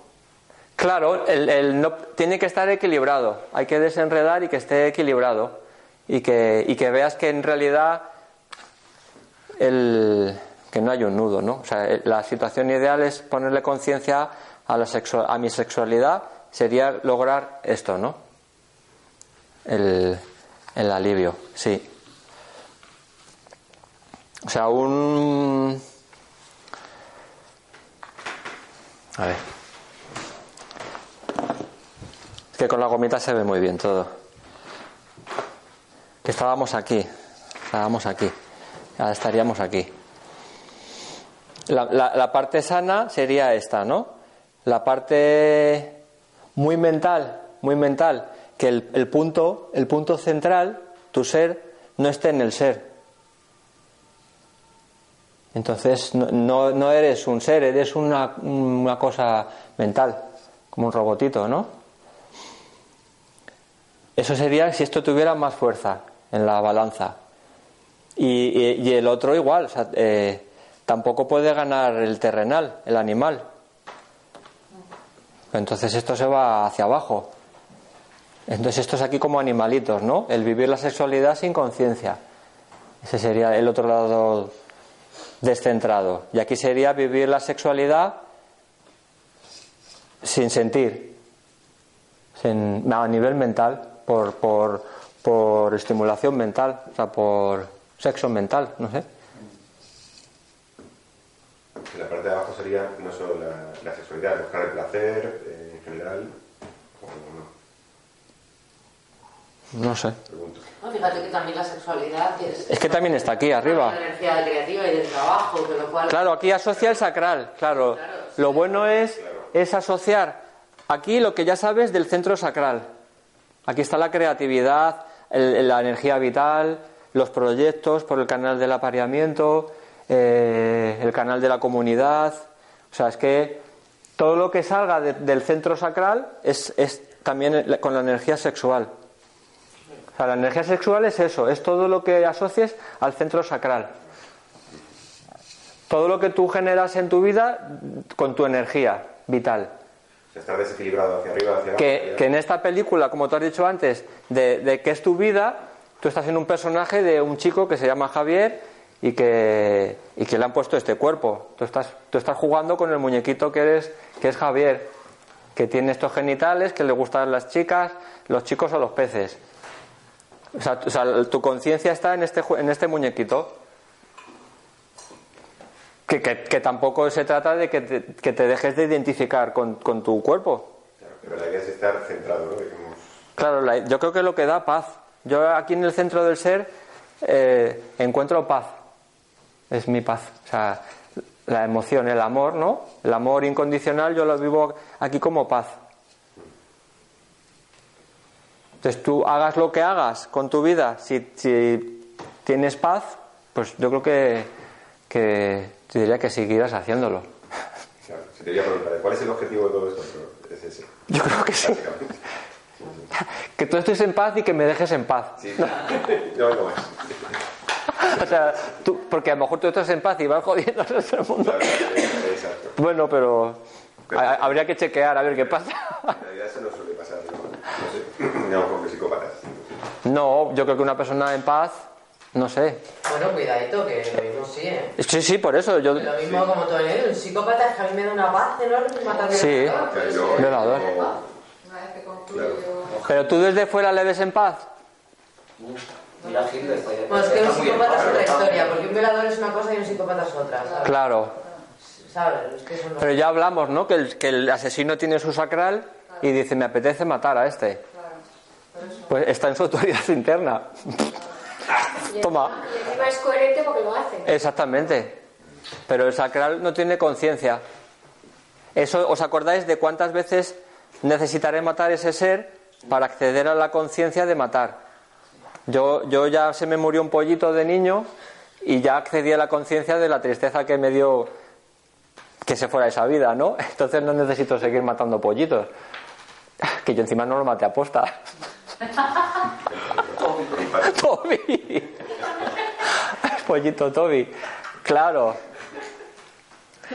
Claro, el, el no, tiene que estar equilibrado. Hay que desenredar y que esté equilibrado. Y que, y que veas que en realidad el, que no hay un nudo, ¿no? O sea, la situación ideal es ponerle conciencia a, la sexua- a mi sexualidad, sería lograr esto, ¿no? El, el alivio, sí. O sea, un... A ver. Es que con la gomita se ve muy bien todo. Que estábamos aquí. Estábamos aquí. Ahora estaríamos aquí. La, la- la parte sana sería esta, ¿no? La parte muy mental, muy mental, que el, el punto, el punto central, tu ser, no esté en el ser. Entonces no, no, no eres un ser, eres una, una cosa mental, como un robotito, ¿no? Eso sería si esto tuviera más fuerza en la balanza. Y, y- y el otro igual, eh, tampoco puede ganar el terrenal, el animal. Entonces esto se va hacia abajo. Entonces esto es aquí como animalitos, ¿no? El vivir la sexualidad sin conciencia. Ese sería el otro lado descentrado. Y aquí sería vivir la sexualidad sin sentir, sin- a nivel mental, por, por, por estimulación mental, o sea, por sexo mental, no sé. La parte de abajo sería no solo la, la sexualidad, buscar el placer eh, en general, o no, No sé. pregunto. No, fíjate que también la sexualidad es, Es que también está aquí arriba. la energía creativa y del trabajo, con lo cual Claro, aquí asocia el sacral, claro. Lo bueno es, es asociar aquí lo que ya sabes del centro sacral. Aquí está la creatividad, el- la energía vital, los proyectos por el canal del apareamiento, eh, el canal de la comunidad. O sea, es que todo lo que salga de- del centro sacral es, es también con la energía sexual. O sea, la energía sexual es eso, es todo lo que asocies al centro sacral. Todo lo que tú generas en tu vida con tu energía vital. Desequilibrado hacia arriba, hacia abajo. Que, que en esta película, como tú has dicho antes, de, de que es tu vida, tú estás en un personaje de un chico que se llama Javier y que, y que le han puesto este cuerpo. Tú estás, tú estás jugando con el muñequito que, eres, que es Javier, que tiene estos genitales, que le gustan las chicas, los chicos o los peces. O sea, o sea, tu conciencia está en este, en este muñequito. Que, que- que tampoco se trata de que te, que te dejes de identificar con, con tu cuerpo. Claro, pero la idea es estar centrado, ¿no? Digamos, Claro, la- yo creo que es lo que da paz. Yo aquí en el centro del ser eh, encuentro paz. Es mi paz. O sea, la emoción, el amor, ¿no? El amor incondicional yo lo vivo aquí como paz. Entonces tú hagas lo que hagas con tu vida, si, si tienes paz, pues yo creo que, que te diría que seguirás haciéndolo. claro, si te voy a preguntar, ¿cuál es el objetivo de todo esto? Es ese, Yo creo que sí. Que tú estés en paz y que me dejes en paz. Sí, no más. O sea, tú, porque a lo mejor tú estás en paz y vas jodiendo a todo el mundo. Claro, exacto. Bueno, pero ha- habría que chequear a ver qué pasa. En realidad eso no suele pasar, ¿no? No sé, que psicópatas. No, yo creo que una persona en paz, no sé. Bueno, cuidadito, que lo mismo sí, ¿eh? Sí, sí, por eso yo. Lo mismo como tú, ¿eh? Un psicópata es que a mí me da una paz enorme matar a Sí. Violador. Una vez que concluyo Pero tú desde fuera le ves en paz. Mira Hitler. Bueno, es que un psicópata es pero otra historia, porque un violador es una cosa y un psicópata es otra, ¿sabes? Claro. ¿Sabes? Es que eso no... Pero ya hablamos, ¿no? Que el, que el asesino tiene su sacral y dice, me apetece matar a este. Pues está en su autoridad interna. Y Toma. Y encima es coherente porque lo hace. Exactamente. Pero el sacral no tiene conciencia. Eso, ¿os acordáis de cuántas veces necesitaré matar ese ser para acceder a la conciencia de matar? Yo, yo ya se me murió un pollito de niño y ya accedí a la conciencia de la tristeza que me dio que se fuera esa vida, ¿no? Entonces no necesito seguir matando pollitos. Que yo encima no lo maté a posta. Toby. Pollito Toby. Claro.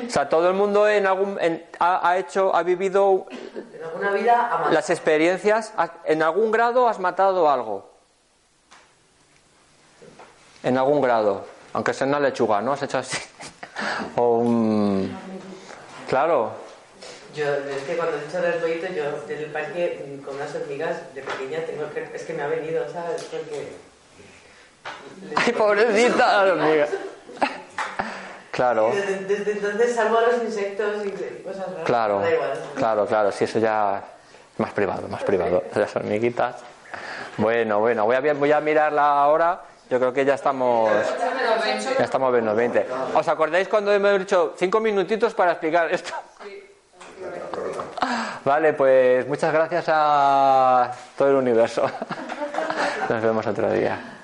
O sea, todo el mundo en algún, en- ha, ha hecho, ha vivido En alguna vida las experiencias, ha- en algún grado has matado algo. En algún grado. Aunque sea una lechuga, ¿no? Has hecho así. O un... Claro. Yo, es que cuando he dicho del pollito, yo en el parque mm, con unas hormigas de pequeña tengo que... Es que me ha venido, ¿sabes? Porque... Ay, pobrecita la hormiga. Claro. Desde, desde entonces salvo a los insectos y cosas raras. Claro, Da igual. claro, claro, si eso ya más privado, más privado, las hormiguitas. Bueno, bueno, voy a, voy a mirarla ahora, yo creo que ya estamos, ya estamos en los 20. ¿Os acordáis cuando hemos dicho cinco minutitos para explicar esto? Vale, pues muchas gracias a todo el universo. Nos vemos otro día.